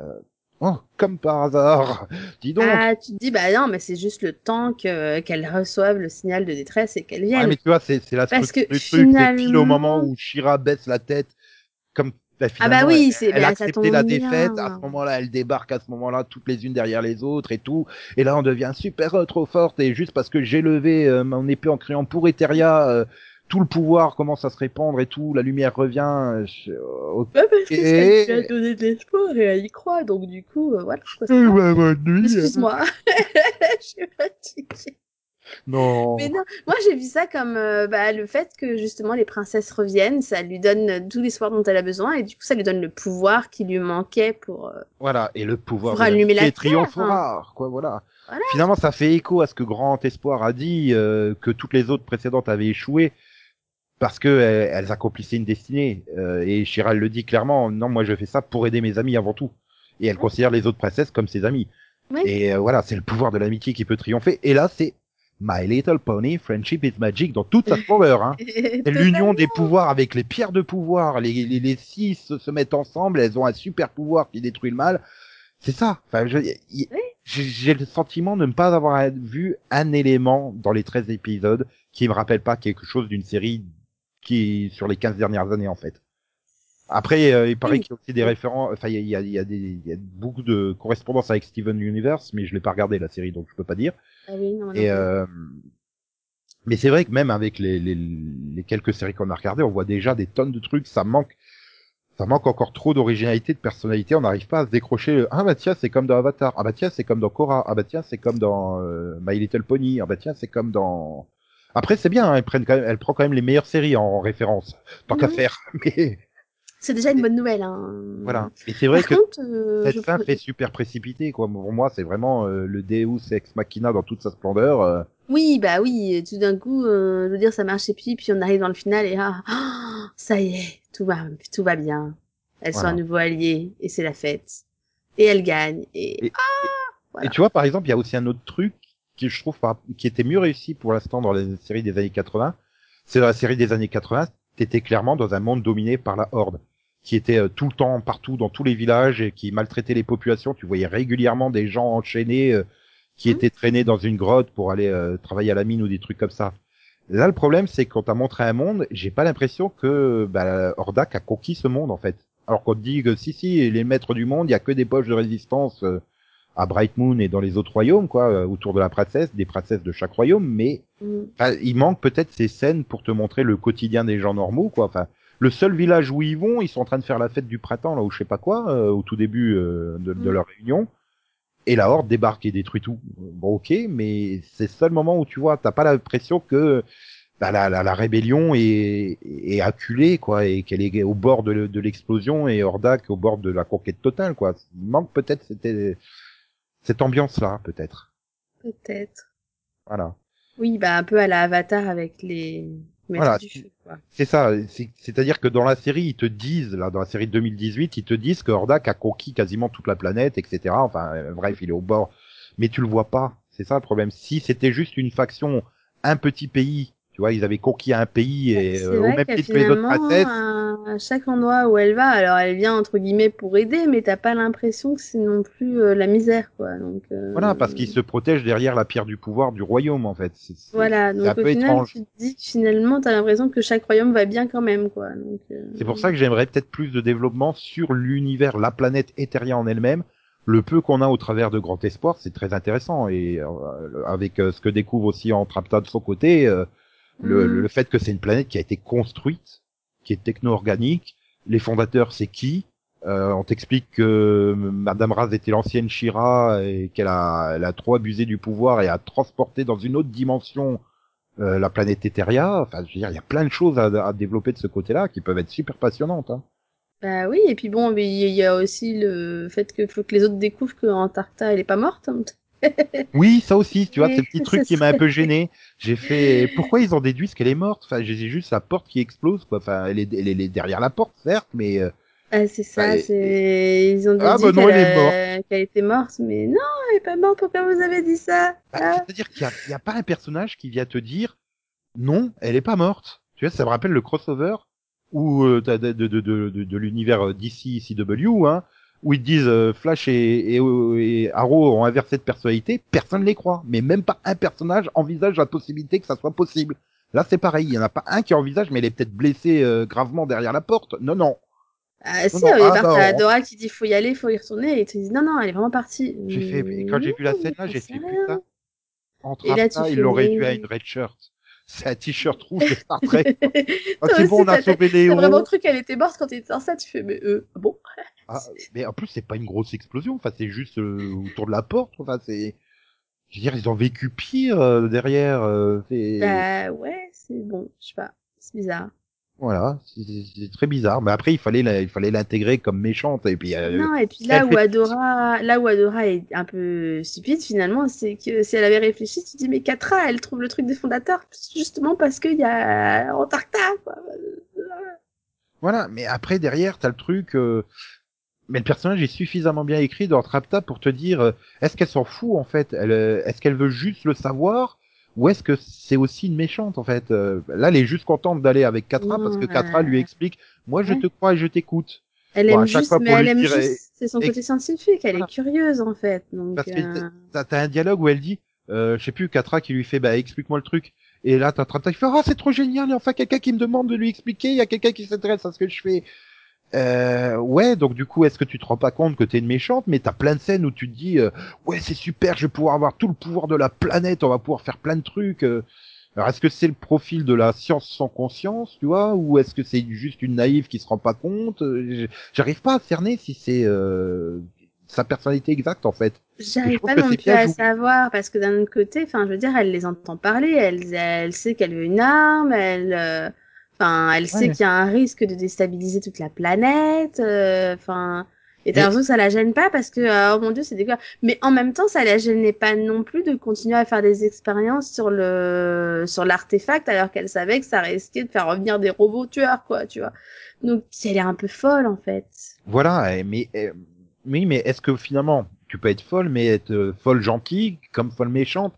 oh, comme par hasard. Dis donc. Ah, tu te dis, bah non, mais c'est juste le temps que, qu'elle reçoive le signal de détresse et qu'elle Ouais, vienne. mais tu vois, c'est, la Parce que du truc. C'est pile au finalement- moment où Shira baisse la tête, comme bah, Ah bah finalement, oui, c'est- elle bah, a accepté la bien. défaite. À ce moment-là, elle débarque à ce moment-là, toutes les unes derrière les autres et tout. Et là, on devient super euh, trop forte. Et juste parce que j'ai levé euh, mon épée en criant pour Eteria, euh, tout le pouvoir commence à se répandre et tout. La lumière revient. euh, je- euh, ok. Ouais, parce que ça lui a donné de l'espoir et elle y croit, donc du coup, euh, voilà. ben, bonne nuit. Excuse-moi. [laughs] Je suis fatiguée. Non. Mais non, moi j'ai vu ça comme euh, bah, le fait que justement les princesses reviennent, ça lui donne tout l'espoir dont elle a besoin et du coup ça lui donne le pouvoir qui lui manquait pour. euh, Voilà, et le pouvoir Pour allumer la Terre, hein. triomphera, quoi, voilà. Voilà. Finalement, ça fait écho à ce que Grand Espoir a dit, euh, que toutes les autres précédentes avaient échoué parce que euh, elles accomplissaient une destinée. Euh, et Chiral le dit clairement, non, moi je fais ça pour aider mes amis avant tout. Et elle considère les autres princesses comme ses amis. Oui. Et euh, voilà, c'est le pouvoir de l'amitié qui peut triffer. Et là, c'est My Little Pony, Friendship is Magic dans toute sa splendeur. Hein. [laughs] C'est l'union des pouvoirs avec les pierres de pouvoir. Les, les, les six se, mettent ensemble, elles ont un super pouvoir qui détruit le mal. C'est ça. Enfin, Oui. j'ai j'ai le sentiment de ne pas avoir vu un élément dans les 13 épisodes qui me rappelle pas quelque chose d'une série qui sur les 15 dernières années, en fait. Après, euh, il paraît Oui. qu'il y a aussi des référents, enfin, il y a, y, a, y, a y beaucoup de correspondances avec Steven Universe, mais je l'ai pas regardé, la série, donc je peux pas dire. Ah oui, non, non, Et non. euh, mais c'est vrai que même avec les, les, les quelques séries qu'on a regardées, on voit déjà des tonnes de trucs. Ça manque, ça manque encore trop d'originalité, de personnalité. On n'arrive pas à se décrocher. Ah bah tiens, c'est comme dans Avatar. Ah bah tiens, c'est comme dans Korra. Ah bah tiens, c'est comme dans euh, My Little Pony. Ah bah tiens, c'est comme dans. Après, c'est bien. hein, elle, prennent quand même, elle prend quand même les meilleures séries en référence, tant qu'à faire. [laughs] Mais C'est déjà une bonne nouvelle. Hein. voilà. Et c'est vrai Par que contre, euh, cette fin fait super précipité. Quoi. Pour moi, c'est vraiment euh, le Deus ex machina dans toute sa splendeur. euh. Oui, bah oui, tout d'un coup, je veux dire, ça marche et puis, puis on arrive dans le final et ah, ah, ça y est, tout va, tout va bien. Elles sont à nouveau alliées et c'est la fête. Et elles gagnent. Et, Et- ah, voilà. Et tu vois, par exemple, il y a aussi un autre truc qui je trouve qui était mieux réussi pour l'instant dans les séries des années 80, c'est dans la série des années 80, t'étais clairement dans un monde dominé par la Horde, qui était euh, tout le temps partout dans tous les villages et qui maltraitait les populations. Tu voyais régulièrement des gens enchaînés euh, qui Mhm. étaient traînés dans une grotte pour aller euh, travailler à la mine ou des trucs comme ça. Là, le problème, c'est qu'on t'a montré un monde, j'ai pas l'impression que bah, Hordak a conquis ce monde en fait. Alors qu'on te dit que si, si, les maîtres du monde, il y a que des poches de résistance euh, à Bright Moon et dans les autres royaumes, quoi, euh, autour de la princesse, des princesses de chaque royaume, mais Mm. il manque peut-être ces scènes pour te montrer le quotidien des gens normaux, quoi. Enfin, le seul village où ils vont, ils sont en train de faire la fête du printemps, là, ou je sais pas quoi, euh, au tout début euh, de, de Mm. leur réunion. Et la horde débarque et détruit tout. Bon, ok, mais c'est le seul moment où tu vois, t'as pas l'impression que bah, la, la, la rébellion est, est acculée, quoi, et qu'elle est au bord de, de l'explosion et Hordak au bord de la conquête totale, quoi. Il manque peut-être cette, cette ambiance-là, peut-être. Peut-être. Voilà. Oui, bah un peu à la Avatar avec les maîtres Voilà. du feu. Quoi. C'est ça, c'est- c'est-à-dire que dans la série, ils te disent, là, dans la série de 2018, ils te disent que Hordak a conquis quasiment toute la planète, etc. Enfin, bref, il est au bord. Mais tu le vois pas. C'est ça le problème. Si c'était juste une faction, un petit pays, tu vois, ils avaient conquis un pays et euh, au même titre que les autres princesses. à, chaque endroit où elle va, alors elle vient entre guillemets pour aider, mais t'as pas l'impression que c'est non plus euh, la misère, quoi. Donc euh, Voilà, parce qu'ils se protègent derrière la pierre du pouvoir du royaume, en fait. C'est- c'est- Voilà, donc un au peu final, étrange. tu te dis que finalement, t'as l'impression que chaque royaume va bien quand même, quoi. Donc, euh, C'est pour ça que j'aimerais peut-être plus de développement sur l'univers, la planète Etheria en elle-même. Le peu qu'on a au travers de Grand Espoir, c'est très intéressant. Et euh, avec euh, ce que découvre aussi en Trapta de son côté, euh, le, Mm. le fait que c'est une planète qui a été construite, qui est techno-organique. Les fondateurs, c'est qui? Euh, On t'explique que Madame Raz était l'ancienne Shira et qu'elle a, elle a trop abusé du pouvoir et a transporté dans une autre dimension euh, la planète Etheria. Enfin, je veux dire, il y a plein de choses à, à développer de ce côté-là qui peuvent être super passionnantes. Hein. Bah oui, et puis bon, il y a aussi le fait que faut que les autres découvrent que elle est pas morte. Hein. [laughs] Oui, ça aussi, tu vois, Oui, c'est le petit truc ce qui m'a un peu gêné. J'ai fait, [laughs] pourquoi ils ont déduit qu'elle est morte? Enfin, j'ai juste la porte qui explose, quoi. Enfin, elle est, elle est derrière la porte, certes, mais euh, Ah, c'est ça, Ah, c'est... Ils ont dit Ah, bah qu'elle était morte, mais non, elle est pas morte, pourquoi vous avez dit ça? Bah, Ah. c'est-à-dire qu'il y a, pas un personnage qui vient te dire non, elle est pas morte. Tu vois, ça me rappelle le crossover euh, t'as de, de, de, de, de, l'univers euh, DC CW, hein, où ils disent euh, Flash et, et, et Arrow ont inversé de personnalité, personne les croit, mais même pas un personnage envisage la possibilité que ça soit possible. Là, c'est pareil, il y en a pas un qui envisage, mais elle est peut-être blessée euh, gravement derrière la porte. Non, non. Ah, si, non, au départ, ah, non. t'as Dora qui dit faut y aller, faut y retourner, et te disent non, non, elle est vraiment partie. J'ai fait, quand j'ai vu la scène là, j'ai fait putain. Entre Et là, tu ça, l'ont mais- réduit à une red shirt. C'est un t-shirt rouge de Star Trek. [laughs] Ah, c'est bon, on a sauvé les héros. vraiment cru qu'elle était morte quand elle était enceinte, tu fais mais euh, bon. Ah, mais en plus, c'est pas une grosse explosion. Enfin, c'est juste euh, autour de la porte. Enfin, c'est. Je veux dire, ils ont vécu pire euh, derrière. euh, c'est- Bah ouais, c'est bon, je sais pas, c'est bizarre. Voilà, c'est- très bizarre. Mais après, il fallait la- il fallait l'intégrer comme méchante. Et puis, euh, Non, et puis là où fait- Adora, là où Adora est un peu stupide finalement, c'est que si elle avait réfléchi, tu te dis mais Catra, elle trouve le truc des fondateurs justement parce qu'il y a Antarcta. Quoi. Voilà, mais après derrière, t'as le truc. euh, Mais le personnage est suffisamment bien écrit dans Trapta pour te dire, euh, est-ce qu'elle s'en fout en fait? Elle, euh, Est-ce qu'elle veut juste le savoir? Ou est-ce que c'est aussi une méchante en fait? Euh, Là, elle est juste contente d'aller avec Catra parce que euh, lui explique, moi je ouais. te crois et je t'écoute. Elle Bon, aime juste, fois mais elle aime dire, juste, c'est son et- côté scientifique, elle Voilà. est curieuse en fait. Donc, Parce que euh, t'as t'as un dialogue où elle dit, euh, je sais plus, Catra qui lui fait, bah explique-moi le truc. Et là, t'as Trapta qui fait, ah c'est trop génial, il y a enfin quelqu'un qui me demande de lui expliquer, il y a quelqu'un qui s'intéresse à ce que je fais. Euh, ouais, donc du coup, est-ce que tu te rends pas compte que t'es une méchante, mais t'as plein de scènes où tu te dis, euh, ouais, c'est super, je vais pouvoir avoir tout le pouvoir de la planète, on va pouvoir faire plein de trucs. euh. Alors, est-ce que c'est le profil de la science sans conscience, tu vois, ou est-ce que c'est juste une naïve qui se rend pas compte Euh, J'arrive pas à cerner si c'est euh, sa personnalité exacte en fait. J'arrive pas non plus à savoir parce que d'un autre côté, enfin, je veux dire, elle les entend parler, elle, elle sait qu'elle veut une arme, elle, euh, enfin, elle sait qu'il y a un risque de déstabiliser toute la planète, euh, enfin, et t'as l'impression que ça la gêne pas parce que, euh, oh mon dieu, c'est dégueu. Mais en même temps, ça la gênait pas non plus de continuer à faire des expériences sur le, sur l'artefact alors qu'elle savait que ça risquait de faire revenir des robots tueurs, quoi, tu vois. Donc, elle est un peu folle, en fait. Voilà, mais oui, mais est-ce que finalement tu peux être folle, mais être euh, folle gentille comme folle méchante?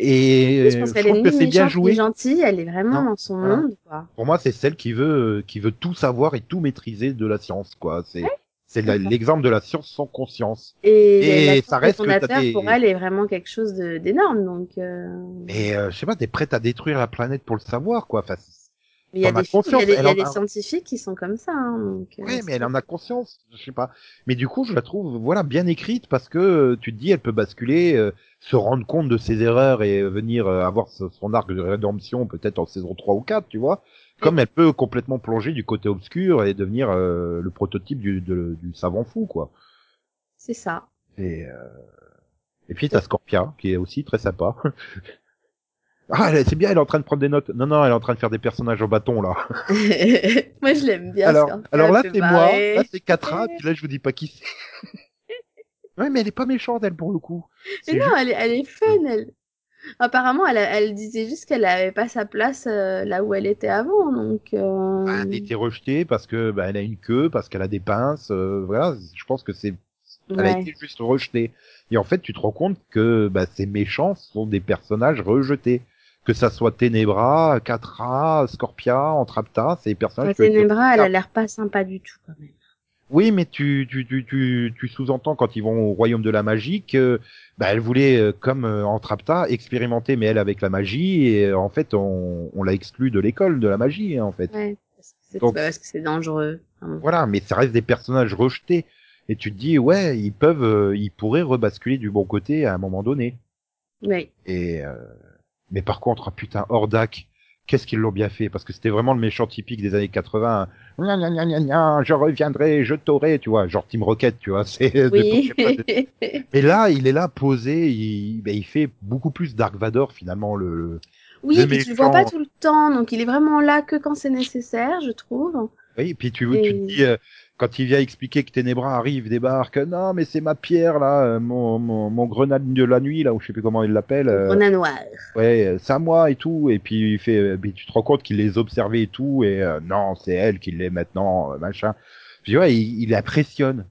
Et Oui, je pense je est que c'est bien joué. gentille, elle est vraiment Non, dans son voilà. monde, quoi. Pour moi, c'est celle qui veut, euh, qui veut tout savoir et tout maîtriser de la science, quoi. C'est, c'est l'exemple de la science sans conscience. Et, Et la ça reste que des- pour elle, est vraiment quelque chose de- d'énorme, donc... Euh... Mais euh, je sais pas, t'es prête à détruire la planète pour le savoir, quoi. Enfin, Mais il y a des, il y a des, y a des a- scientifiques qui sont comme ça, hein, donc... euh, Ouais, mais elle en a conscience, je sais pas. Mais du coup, je la trouve, voilà, bien écrite parce que euh, tu te dis, elle peut basculer, euh, se rendre compte de ses erreurs et euh, venir euh, avoir son arc de rédemption peut-être en saison 3 ou 4, tu vois. Comme elle peut complètement plonger du côté obscur et devenir euh, le prototype du, de- du savant fou, quoi. C'est ça. Et, euh... et puis t'as Scorpia, qui est aussi très sympa. [laughs] ah, c'est bien, elle est en train de prendre des notes. Non, non, elle est en train de faire des personnages en bâton, là. [laughs] moi, je l'aime bien. alors, alors là, c'est moi, là, c'est Katra, puis là, je vous dis pas qui c'est. [laughs] ouais, mais elle est pas méchante, elle, pour le coup. Mais non, juste- elle, est- elle est fun, elle. Apparemment, elle, elle disait juste qu'elle avait pas sa place euh, là où elle était avant, donc... Euh... Bah, elle a été rejetée parce que bah, elle a une queue, parce qu'elle a des pinces, euh, voilà. Je pense que c'est, elle a été juste rejetée. Et en fait, tu te rends compte que bah, ces méchants sont des personnages rejetés. Que ça soit Ténébra, Katra, Scorpia, Entrapta, c'est des personnages. Enfin, Ténébra, elle a l'air pas sympa du tout, quand même. Oui, mais tu, tu, tu, tu, tu sous-entends quand ils vont au royaume de la magie que bah, elle voulait, euh, comme euh, Entrapta, expérimenter, mais elle avec la magie, et euh, en fait, on, on l'a exclue de l'école de la magie, hein, en fait. Ouais, parce que c'est Donc- parce que c'est dangereux. Enfin, Voilà, mais ça reste des personnages rejetés. Et tu te dis, ouais, ils peuvent, ils pourraient rebasculer du bon côté à un moment donné. ouais. Et mais par contre, ah, putain, Hordak, qu'est-ce qu'ils l'ont bien fait? Parce que c'était vraiment le méchant typique des années 80. Gna, gna, gna, je reviendrai, je t'aurai, tu vois, genre Team Rocket, tu vois. [laughs] C'est Oui. Mais [laughs] là, il est là posé, il, ben, il fait beaucoup plus Dark Vador finalement. Le, le- oui, Le et puis tu le vois pas tout le temps, donc il est vraiment là que quand c'est nécessaire, je trouve. Oui, et puis tu, Et- tu te dis, euh, quand il vient expliquer que Ténébra arrive, débarque, non, mais c'est ma pierre là, euh, mon, mon, mon grenade de la nuit là, ou je sais plus comment il l'appelle. euh, Grenat noir. ouais, euh, c'est à moi et tout. Et puis il fait, mais tu te rends compte qu'il les observait et tout, et euh, non, c'est elle qui l'est maintenant, machin. Puis ouais, il, il impressionne.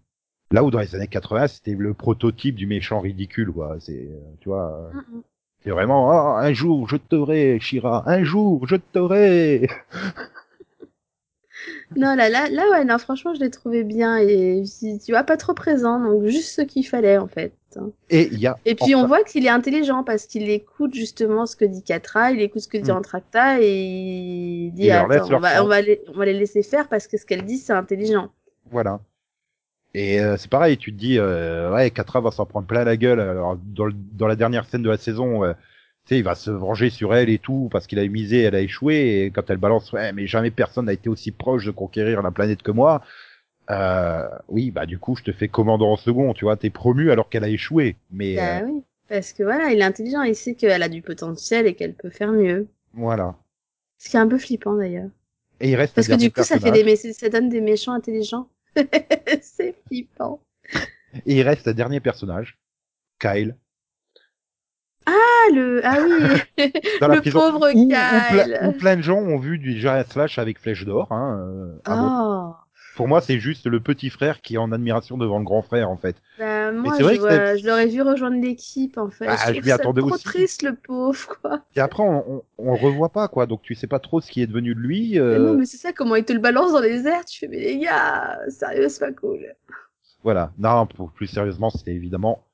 Là où dans les années 80, c'était le prototype du méchant ridicule, quoi. C'est, tu vois, Mm, mm. c'est vraiment, Ah, un jour je t'aurai, Shira, un jour je t'aurai. Non, là, là, là, ouais, non, franchement, je l'ai trouvé bien et tu vois, pas trop présent, donc juste ce qu'il fallait en fait. Et il y a. Et puis on voit qu'il est intelligent parce qu'il écoute justement ce que dit Katra, il écoute ce que dit Mm. Antracta et il dit attends, leur on va, on, va les, on va les laisser faire parce que ce qu'elle dit c'est intelligent. Voilà. Et euh, c'est pareil, tu te dis, euh, ouais, Katra va s'en prendre plein la gueule. Alors, dans, le- dans la dernière scène de la saison, euh, sais, il va se venger sur elle et tout, parce qu'il a misé, elle a échoué, et quand elle balance, ouais, mais jamais personne n'a été aussi proche de conquérir la planète que moi. Euh, oui, bah du coup, je te fais commandant en second, tu vois, t'es promu alors qu'elle a échoué. Mais Bah euh, oui, parce que voilà, il est intelligent, il sait qu'elle a du potentiel et qu'elle peut faire mieux. voilà. Ce qui est un peu flippant d'ailleurs. Et il reste Parce que du coup, ça fait des, ça donne des méchants intelligents. [laughs] c'est flippant. Et il reste un dernier personnage, Kyle. Ah le, ah oui, [laughs] Dans le pauvre où, où Kyle. plein, où plein de gens ont vu du Giant Slash avec flèche d'or. Hein, euh, ah bon. Oh. Pour moi, c'est juste le petit frère qui est en admiration devant le grand frère, en fait. Bah, moi, c'est vrai je, vois- je l'aurais vu rejoindre l'équipe, en fait. Bah, je je m'y attendais trop aussi. triste, le pauvre, quoi. Et après, on, on, on le revoit pas, quoi. Donc, tu sais pas trop ce qui est devenu de lui. Mais euh, non, mais c'est ça, comment il te le balance dans les airs, tu fais, mais les gars, sérieux, c'est pas cool. Voilà. Non, pour plus sérieusement, c'était évidemment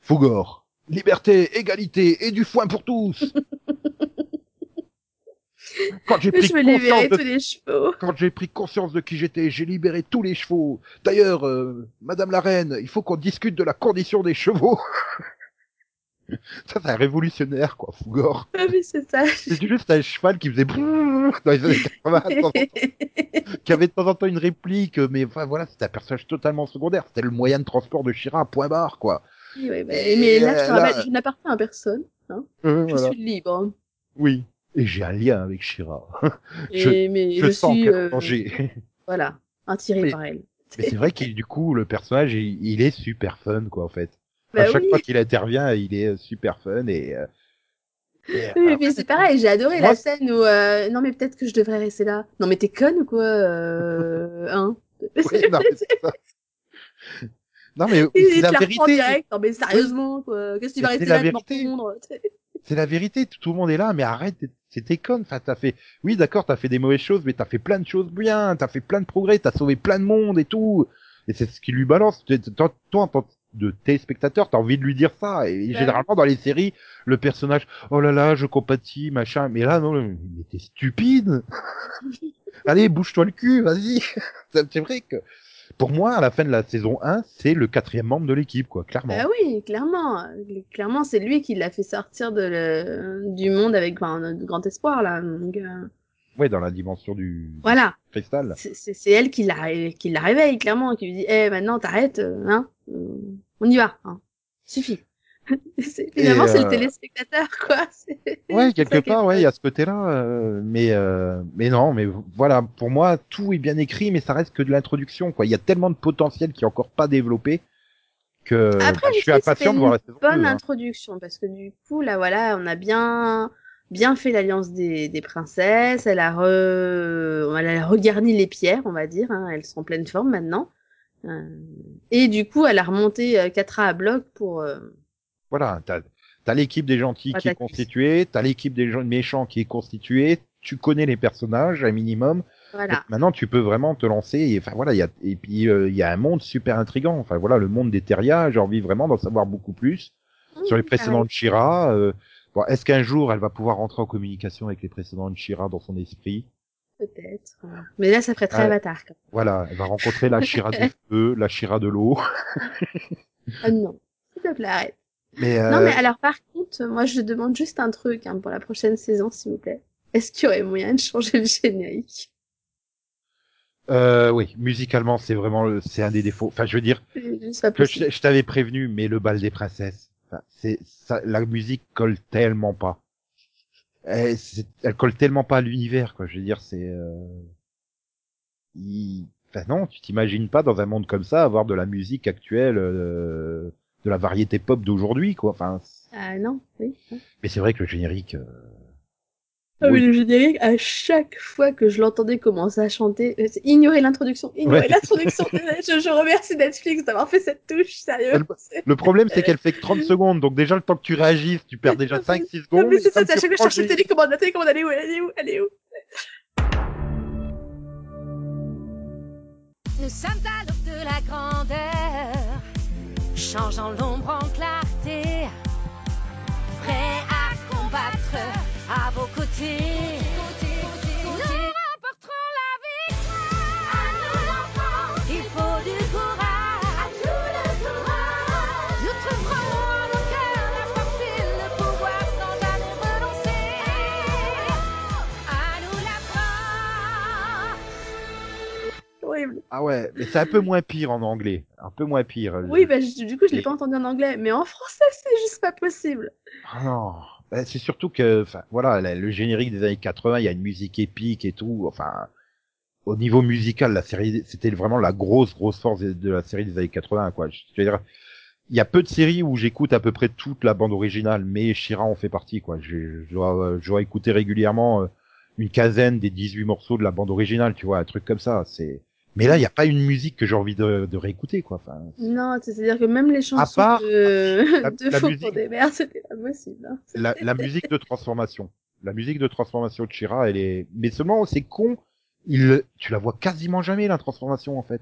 Fougor. Liberté, égalité et du foin pour tous. [laughs] [laughs] Quand j'ai pris conscience de pris conscience qui j'étais, j'ai libéré tous les chevaux. D'ailleurs, euh, Madame la Reine, il faut qu'on discute de la condition des chevaux. [laughs] ça, c'est un révolutionnaire, quoi, Fougor. Ah, mais c'est ça. C'est juste un cheval qui faisait dans les années 80, de temps en temps, qui avait de temps en temps une réplique, mais enfin voilà, c'était un personnage totalement secondaire. C'était le moyen de transport de Shira, point barre, quoi. Oui, ouais, mais, mais là, je te Euh, là- je n'appartiens à personne. Euh, Je voilà. suis libre. Oui. Et j'ai un lien avec Shira. [laughs] Et, mais Je, je, sens suis, qu'elle euh, danger. [laughs] voilà, attiré Mais- par elle. Mais c'est vrai qu'il du coup le personnage il, il est super fun quoi en fait. Bah à chaque fois qu'il intervient, il est euh, super fun et, euh, et, Oui, euh, mais c'est pareil, j'ai adoré Moi, la scène où, euh, non, mais peut-être que je devrais rester là. Non, mais t'es conne ou quoi, euh, [laughs] hein? oui, non. Non mais c'est la vérité. direct. Non, mais sérieusement, quoi. Qu'est-ce que tu vas C'est rester la là vérité. C'est la vérité, tout le monde est là, mais arrête, t'es- c'était con. Enfin, t'as fait, oui, d'accord, t'as fait des mauvaises choses, mais t'as fait plein de choses bien, t'as fait plein de progrès, t'as sauvé plein de monde et tout. Et c'est ce qui lui balance. Toi, en tant de téléspectateur, t'as envie de lui dire ça. Et généralement, dans les séries, le personnage, oh là là, je compatis, machin. Mais là, non, mais t'es stupide. [laughs] Allez, bouge-toi le cul, vas-y. [laughs] C'est vrai que, pour moi, à la fin de la saison 1, c'est le quatrième membre de l'équipe, quoi, clairement. Bah oui, clairement. Clairement, c'est lui qui l'a fait sortir de le... du monde avec enfin, de grand espoir, là. Donc, euh, Ouais, dans la dimension du voilà. cristal. C'est elle qui la, qui la réveille, clairement, qui lui dit, eh, maintenant, t'arrêtes, euh, hein. euh, On y va, hein. Suffit. [laughs] Finalement, c'est euh, le téléspectateur, quoi. [laughs] Ouais, quelque part, ouais, il y a ce côté-là, euh, mais euh, mais non, mais voilà, pour moi, tout est bien écrit, mais ça reste que de l'introduction, quoi. Il y a tellement de potentiel qui est encore pas développé que Après, bah, je suis impatient de voir la saison bonne 2, hein. introduction parce que du coup là voilà on a bien bien fait l'alliance des, des princesses elle a re... elle a regarni les pierres on va dire hein, elles sont en pleine forme maintenant Euh, et du coup elle a remonté euh, Catra à bloc pour euh, Voilà, t'as as, l'équipe des gentils qui est constituée, t'as l'équipe des gens méchants qui est constituée, tu connais les personnages un minimum. voilà Donc maintenant, tu peux vraiment te lancer. Et, enfin voilà, il y a et puis euh, il y a un monde super intrigant. Enfin voilà, le monde des Terrias, j'ai envie vraiment d'en savoir beaucoup plus sur les précédents de Shira. Euh, bon, est-ce qu'un jour elle va pouvoir rentrer en communication avec les précédents de Shira dans son esprit? Peut-être mais là ça ferait très avatar quand Voilà, elle va rencontrer la Shira du [laughs] feu, la Shira de l'eau. ah non s'il te plaît arrête Mais euh, non mais alors par contre moi je demande juste un truc hein, pour la prochaine saison s'il vous plaît est-ce qu'il y aurait moyen de changer le générique? Euh, oui, musicalement, c'est vraiment le- c'est un des défauts. Enfin, je veux dire, que je, je t'avais prévenu, mais le bal des princesses, enfin, c'est ça, la musique colle tellement pas. Elle, elle colle tellement pas à l'univers, quoi. Je veux dire, c'est. Euh... il- Enfin non, tu t'imagines pas dans un monde comme ça avoir de la musique actuelle, euh, de la variété pop d'aujourd'hui, quoi. Enfin, Ah non, oui. mais c'est vrai que le générique. euh, Ah, Oui. mais le générique, à chaque fois que je l'entendais commencer à chanter, euh, c'est ignorer l'introduction, ignorer Ouais. l'introduction. je, je remercie Netflix d'avoir fait cette touche, sérieux. C'est- Le problème, c'est qu'elle fait que 30 secondes, donc déjà le temps que tu réagisses, tu perds déjà Non, 5-6 Non, secondes. mais c'est ça, à chaque fois que je cherche une télécommande, la télécommande, elle est où, elle est où, elle est où Nous sommes à l'aube de la grandeur, changeant l'ombre en clarté, prêts à combattre à vos côtés. Ah ouais, mais c'est un peu moins pire en anglais. Un peu moins pire. Oui, bah, je- du coup, je l'ai pas entendu en anglais, mais en français, c'est juste pas possible. Ah non. Ben, c'est surtout que, enfin, voilà, la- le générique des années 80, il y a une musique épique et tout. Enfin, au niveau musical, la série, c'était vraiment la grosse, grosse force de- de la série des années 80, quoi. Je veux dire, il y a peu de séries où j'écoute à peu près toute la bande originale, mais Shira en fait partie, quoi. Je, je dois, je dois écouter régulièrement euh, une quinzaine des 18 morceaux de la bande originale, tu vois, un truc comme ça. C'est, mais là, il n'y a pas une musique que j'ai envie de, de réécouter, quoi. Enfin, Non, c'est-à-dire que même les chansons part de, [laughs] la- de la Faux musique- pour des mères, c'était pas possible. hein. la, la musique de transformation. La musique de transformation de Shira, elle est, mais seulement c'est con, il, tu la vois quasiment jamais la transformation en fait.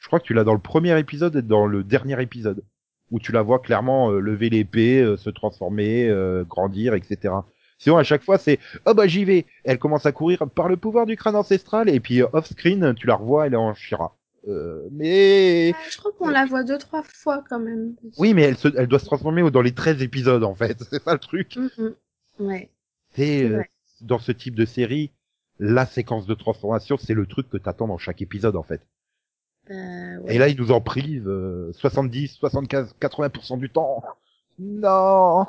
Je crois que tu l'as dans le premier épisode et dans le dernier épisode où tu la vois clairement euh, lever l'épée, euh, se transformer, euh, grandir, etc. Sinon à chaque fois c'est oh bah j'y vais. Elle commence à courir par le pouvoir du crâne ancestral et puis euh, off screen tu la revois elle est en Shira. Euh, mais Ah, je crois qu'on la voit deux, trois fois quand même. oui mais elle se, elle doit se transformer dans les 13 épisodes en fait. [laughs] C'est ça le truc. Mhm. Ouais. C'est euh, dans ce type de série, la séquence de transformation, c'est le truc que t'attends dans chaque épisode en fait. Euh, ouais. Et là, ils nous en privent euh, 70, 75, 80% du temps. Non.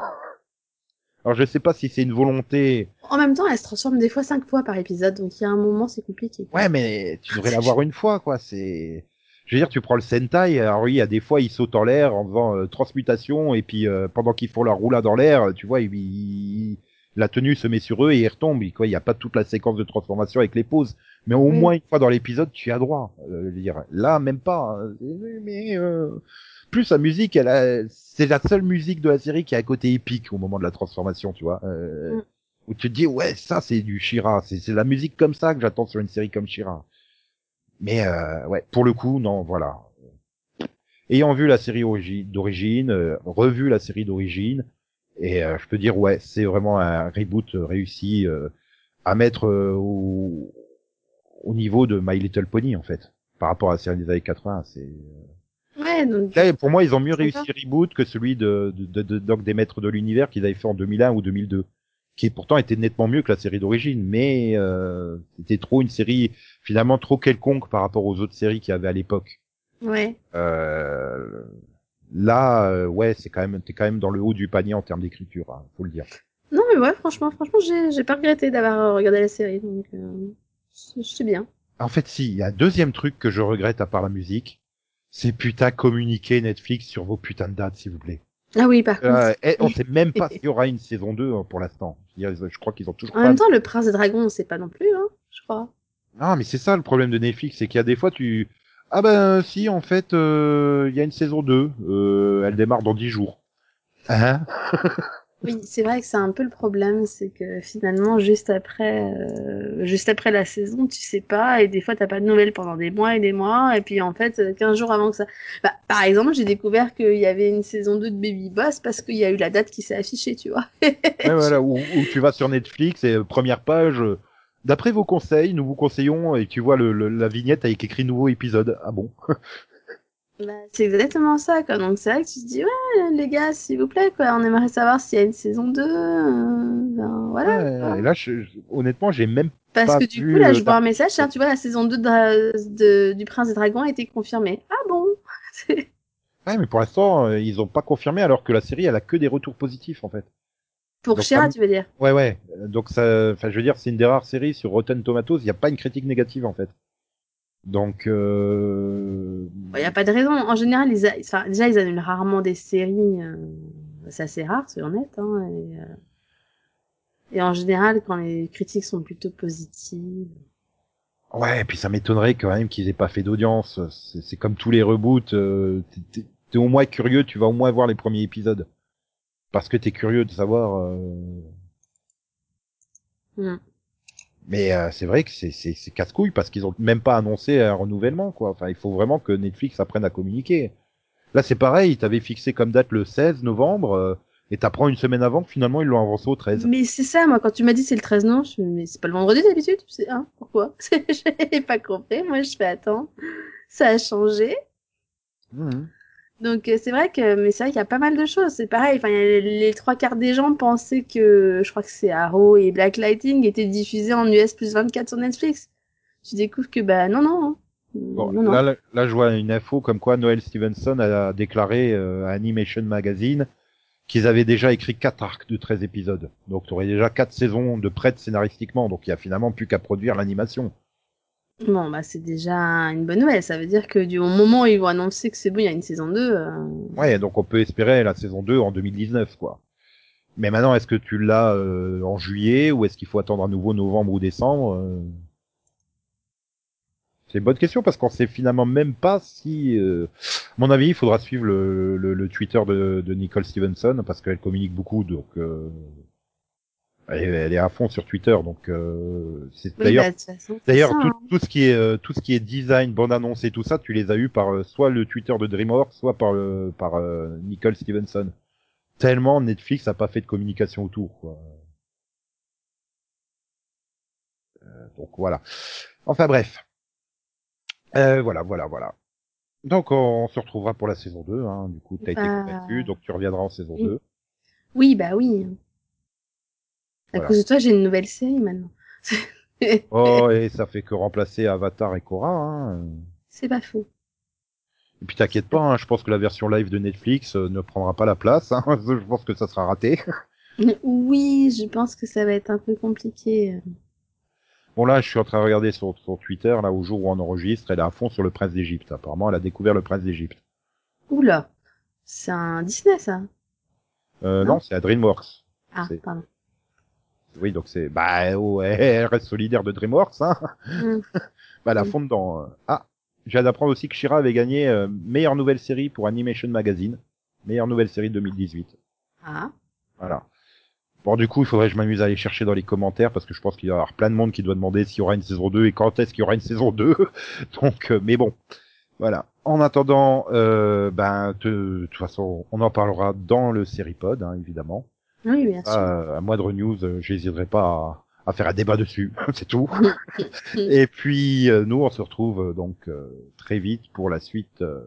Alors je sais pas si c'est une volonté. En même temps, elle se transforme des fois cinq fois par épisode, donc il y a un moment, c'est compliqué. Ouais, mais tu devrais l'avoir une fois quoi. C'est. Je veux dire, tu prends le Sentai. Alors oui, il y a des fois, ils sautent en l'air en faisant euh, transmutation et puis euh, pendant qu'ils font leur roulade dans l'air, tu vois, ils- ils- la tenue se met sur eux et ils retombent. Et, quoi, il n'y a pas toute la séquence de transformation avec les pauses. Mais au Oui. moins une fois dans l'épisode, tu y as droit. Euh, je veux dire, là, même pas. hein. Mais euh, plus sa musique, elle a, c'est la seule musique de la série qui a un côté épique au moment de la transformation, tu vois. Euh, Mm. Où tu te dis, ouais, ça c'est du Shira, c'est c'est la musique comme ça que j'attends sur une série comme Shira. Mais euh, ouais, pour le coup, non, voilà. Ayant vu la série origi- d'origine, euh, revu la série d'origine, et euh, je peux dire, ouais, c'est vraiment un reboot euh, réussi euh, à mettre au, au niveau de My Little Pony, en fait, par rapport à la série des années 80. C'est Ouais, donc. Là, pour moi, ils ont mieux réussi Reboot que celui de, de, de, de Doc des Maîtres de l'Univers qu'ils avaient fait en 2001 ou 2002, qui pourtant était nettement mieux que la série d'origine, mais euh, c'était trop une série finalement trop quelconque par rapport aux autres séries qu'il y avait à l'époque. Ouais. Euh, là, euh, ouais, c'est quand même, t'es quand même dans le haut du panier en termes d'écriture, hein, faut le dire. Non, mais ouais, franchement, franchement, j'ai, pas regretté d'avoir euh, regardé la série, donc, euh, c'est c'est bien. En fait, si, il y a un deuxième truc que je regrette à part la musique, c'est putain communiquer Netflix sur vos putains de dates, s'il vous plaît. Ah oui, par contre. Euh, eh, on sait même pas s'il y aura une saison 2 hein, pour l'instant. Je crois qu'ils ont toujours En pas même temps, le prince des dragons, on sait pas non plus, hein, je crois. Ah, mais c'est ça le problème de Netflix, c'est qu'il y a des fois tu ah ben si en fait euh, il y a une saison 2, euh, elle démarre dans 10 jours. Hein? [laughs] Oui, c'est vrai que c'est un peu le problème, c'est que finalement, juste après, euh, juste après la saison, tu sais pas, et des fois, t'as pas de nouvelles pendant des mois et des mois, et puis en fait, euh, 15 jours avant que ça... Bah, par exemple, j'ai découvert qu'il y avait une saison 2 de Baby Boss parce qu'il y a eu la date qui s'est affichée, tu vois. [laughs] Ouais, voilà, où, où tu vas sur Netflix et euh, première page euh, d'après vos conseils, nous vous conseillons et tu vois le, le- la vignette avec écrit nouveau épisode. Ah bon? [laughs] Bah, c'est exactement ça, quoi. Donc c'est vrai que tu te dis, ouais, les gars, s'il vous plaît, quoi, on aimerait savoir s'il y a une saison 2, euh, ben, voilà. Ouais, quoi. Et là je- honnêtement, j'ai même Parce pas que du coup, là, je vois un message, tu vois, la saison 2 de, du Prince des Dragons a été confirmée. Ah bon? [laughs] Ouais, mais pour l'instant, euh, ils ont pas confirmé alors que la série elle a que des retours positifs en fait. Pour Donc, Shira, tu veux dire? Ouais ouais. Donc ça enfin je veux dire, c'est une des rares séries sur Rotten Tomatoes, il y a pas une critique négative en fait. Donc euh... A pas de raison. En général, ils a... enfin, déjà, ils annulent rarement des séries. euh, C'est assez rare, c'est honnête. Hein, et, euh, et en général, quand les critiques sont plutôt positives. Ouais, et puis ça m'étonnerait quand même qu'ils aient pas fait d'audience. C'est comme tous les reboots. euh, t'es- au moins curieux, tu vas au moins voir les premiers épisodes. Parce que t'es curieux de savoir. euh, Hmm. Mais euh, c'est vrai que c'est c'est c'est casse-couille parce qu'ils ont même pas annoncé un renouvellement quoi. Enfin, il faut vraiment que Netflix apprenne à communiquer. Là, c'est pareil, ils t'avaient fixé comme date le 16 novembre euh, et t'apprends une semaine avant que finalement ils l'ont avancé au 13. Mais c'est ça, moi, quand tu m'as dit c'est le 13 non, je mais c'est pas le vendredi d'habitude C'est hein, pourquoi? [laughs] J'ai pas compris. Moi, je fais attends, ça a changé. Mhm. Donc euh, c'est vrai que, mais c'est vrai qu'il y a pas mal de choses. C'est pareil. Enfin, les, les trois quarts des gens pensaient que, je crois que c'est Arrow et Black Lightning étaient diffusés en US plus 24 sur Netflix. Tu découvres que bah non non. hein. Bon, non, non. Là, là, là, je vois une info comme quoi Noel Stevenson a déclaré euh, à Animation Magazine qu'ils avaient déjà écrit quatre arcs de 13 épisodes. Donc, tu aurais déjà quatre saisons de prête scénaristiquement. Donc, il y a finalement plus qu'à produire l'animation. Bon, bah c'est déjà une bonne nouvelle. Ça veut dire que du moment où ils vont annoncer que c'est bon, il y a une saison 2. euh, Ouais, donc on peut espérer la saison 2 en 2019, quoi. Mais maintenant, est-ce que tu l'as euh, en juillet ou est-ce qu'il faut attendre à nouveau novembre ou décembre euh? C'est une bonne question parce qu'on sait finalement même pas si, euh, à mon avis, il faudra suivre le, le, le Twitter de, de Nicole Stevenson parce qu'elle communique beaucoup, donc euh, elle, est- elle est à fond sur Twitter, donc euh, c'est oui, d'ailleurs bah, D'ailleurs, tout, hein. tout ce qui est euh, tout ce qui est design, bande annonce et tout ça, tu les as eu par euh, soit le Twitter de DreamWorks, soit par le par euh, Nicole Stevenson. Tellement Netflix a pas fait de communication autour. Quoi. Euh, donc voilà. Enfin bref. Euh, voilà, voilà, voilà. Donc on se retrouvera pour la saison 2. Hein. Du coup, t'as été Bah, convaincu, donc tu reviendras en saison oui. 2. Oui, bah oui. À Voilà. cause de toi, j'ai une nouvelle série maintenant. [laughs] Oh, et ça fait que remplacer Avatar et Korra. Hein. C'est pas faux. Et puis t'inquiète pas, hein, je pense que la version live de Netflix euh, ne prendra pas la place. Hein, [laughs] je pense que ça sera raté. Oui, je pense que ça va être un peu compliqué. Bon là, je suis en train de regarder sur, sur Twitter, là au jour où on enregistre, elle est à fond sur le prince d'Égypte. Apparemment, elle a découvert le prince d'Égypte. Oula, c'est un Disney ça? Euh, Non. non, c'est à DreamWorks. Ah, pardon. Oui, donc c'est bah ouais, elle [laughs] reste solidaire de DreamWorks, hein. Hmm. [laughs] Bah à Mm. fond dedans. euh. Ah, viens d'apprendre aussi que Shira avait gagné euh, meilleure nouvelle série pour Animation Magazine, meilleure nouvelle série 2018. Ah. Voilà. Bon, du coup, il faudrait que je m'amuse à aller chercher dans les commentaires parce que je pense qu'il y avoir plein de monde qui doit demander s'il y aura une saison 2 et quand est-ce qu'il y aura une saison 2. [laughs] Donc, euh, mais bon, voilà. En attendant, euh, ben, de, de toute façon, on en parlera dans le Seripod, hein, évidemment. Oui, bien sûr. Euh, à moindre news, euh, j'hésiterai pas à, à faire un débat dessus, [laughs] c'est tout. [laughs] et puis, euh, nous, on se retrouve donc euh, très vite pour la suite, euh,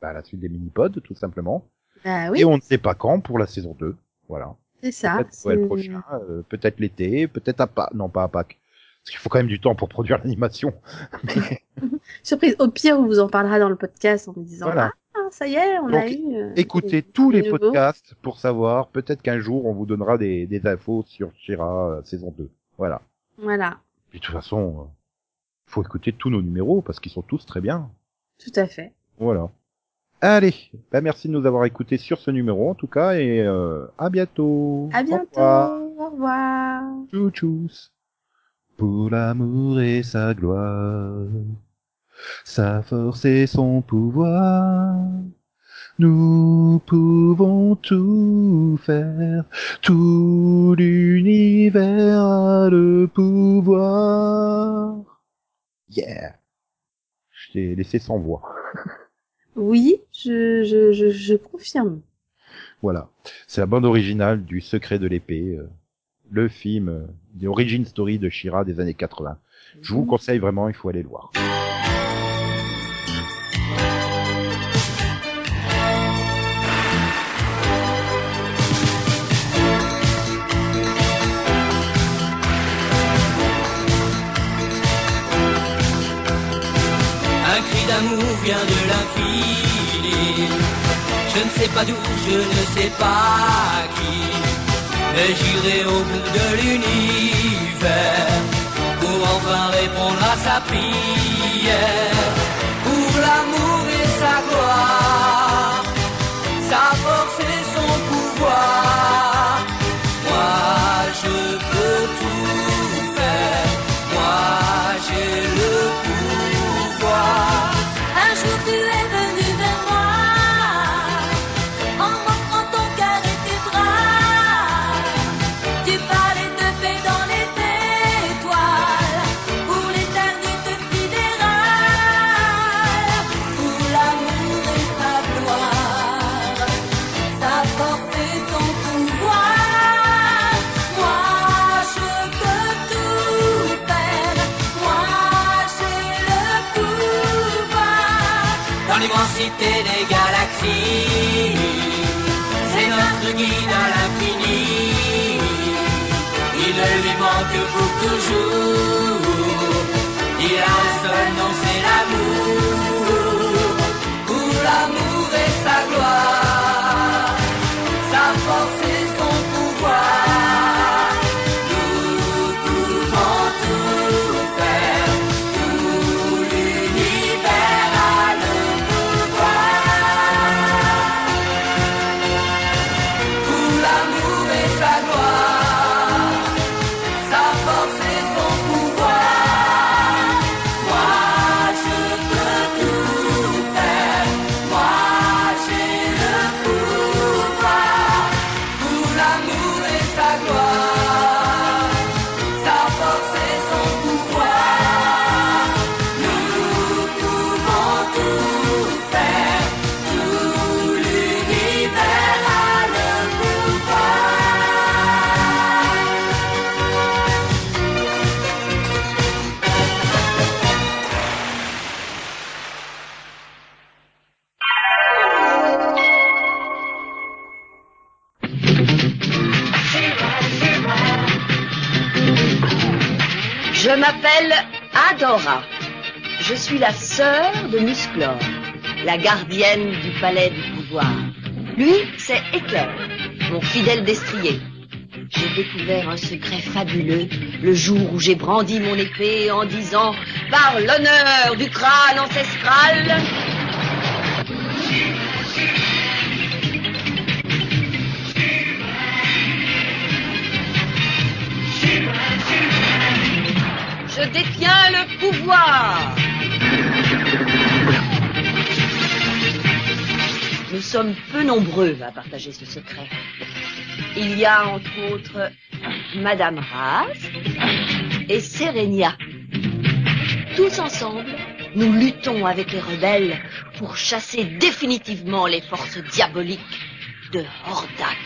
ben, la suite des mini-pods, tout simplement. Ah oui, Et on ne sait pas quand pour la saison 2. Voilà. c'est ça. Peut-être prochain, euh, peut-être l'été, peut-être à Pâques. Non, pas à Pâques. Parce qu'il faut quand même du temps pour produire [laughs] l'animation. Surprise. Au pire, on vous en parlera dans le podcast en vous disant Voilà. Ah, ça y est, on a eu. euh, Écoutez des- tous des les nouveaux. podcasts pour savoir. Peut-être qu'un jour, on vous donnera des, des infos sur Shira euh, saison 2. Voilà. Voilà, Et de toute façon, euh, faut écouter tous nos numéros parce qu'ils sont tous très bien. tout à fait. Voilà. Allez, bah merci de nous avoir écoutés sur ce numéro en tout cas et euh, à bientôt. À bientôt. Au revoir. Tchou tchous. Pour l'amour et sa gloire, sa force et son pouvoir, nous pouvons tout faire, tout l'univers a le pouvoir. Yeah. Je t'ai laissé sans voix. Oui, je, je, je, je confirme. Voilà. C'est la bande originale du Secret de l'épée, euh, le film, euh, The Origin Story de Shira des années 80. Je vous conseille vraiment, il faut aller le voir. Je ne sais pas d'où, je ne sais pas qui. Mais j'irai au bout de l'univers pour enfin répondre à sa prière. Pour l'amour et sa gloire, sa force et son pouvoir. M'appelle Adora. Je suis la sœur de Musclor, la gardienne du palais du pouvoir. Lui, c'est Éclair, mon fidèle destrier. J'ai découvert un secret fabuleux le jour où j'ai brandi mon épée en disant Par l'honneur du crâne ancestral. Je détiens le pouvoir. Nous sommes peu nombreux à partager ce secret. Il y a entre autres Madame Raz et Serenia. Tous ensemble, nous luttons avec les rebelles pour chasser définitivement les forces diaboliques de Hordak.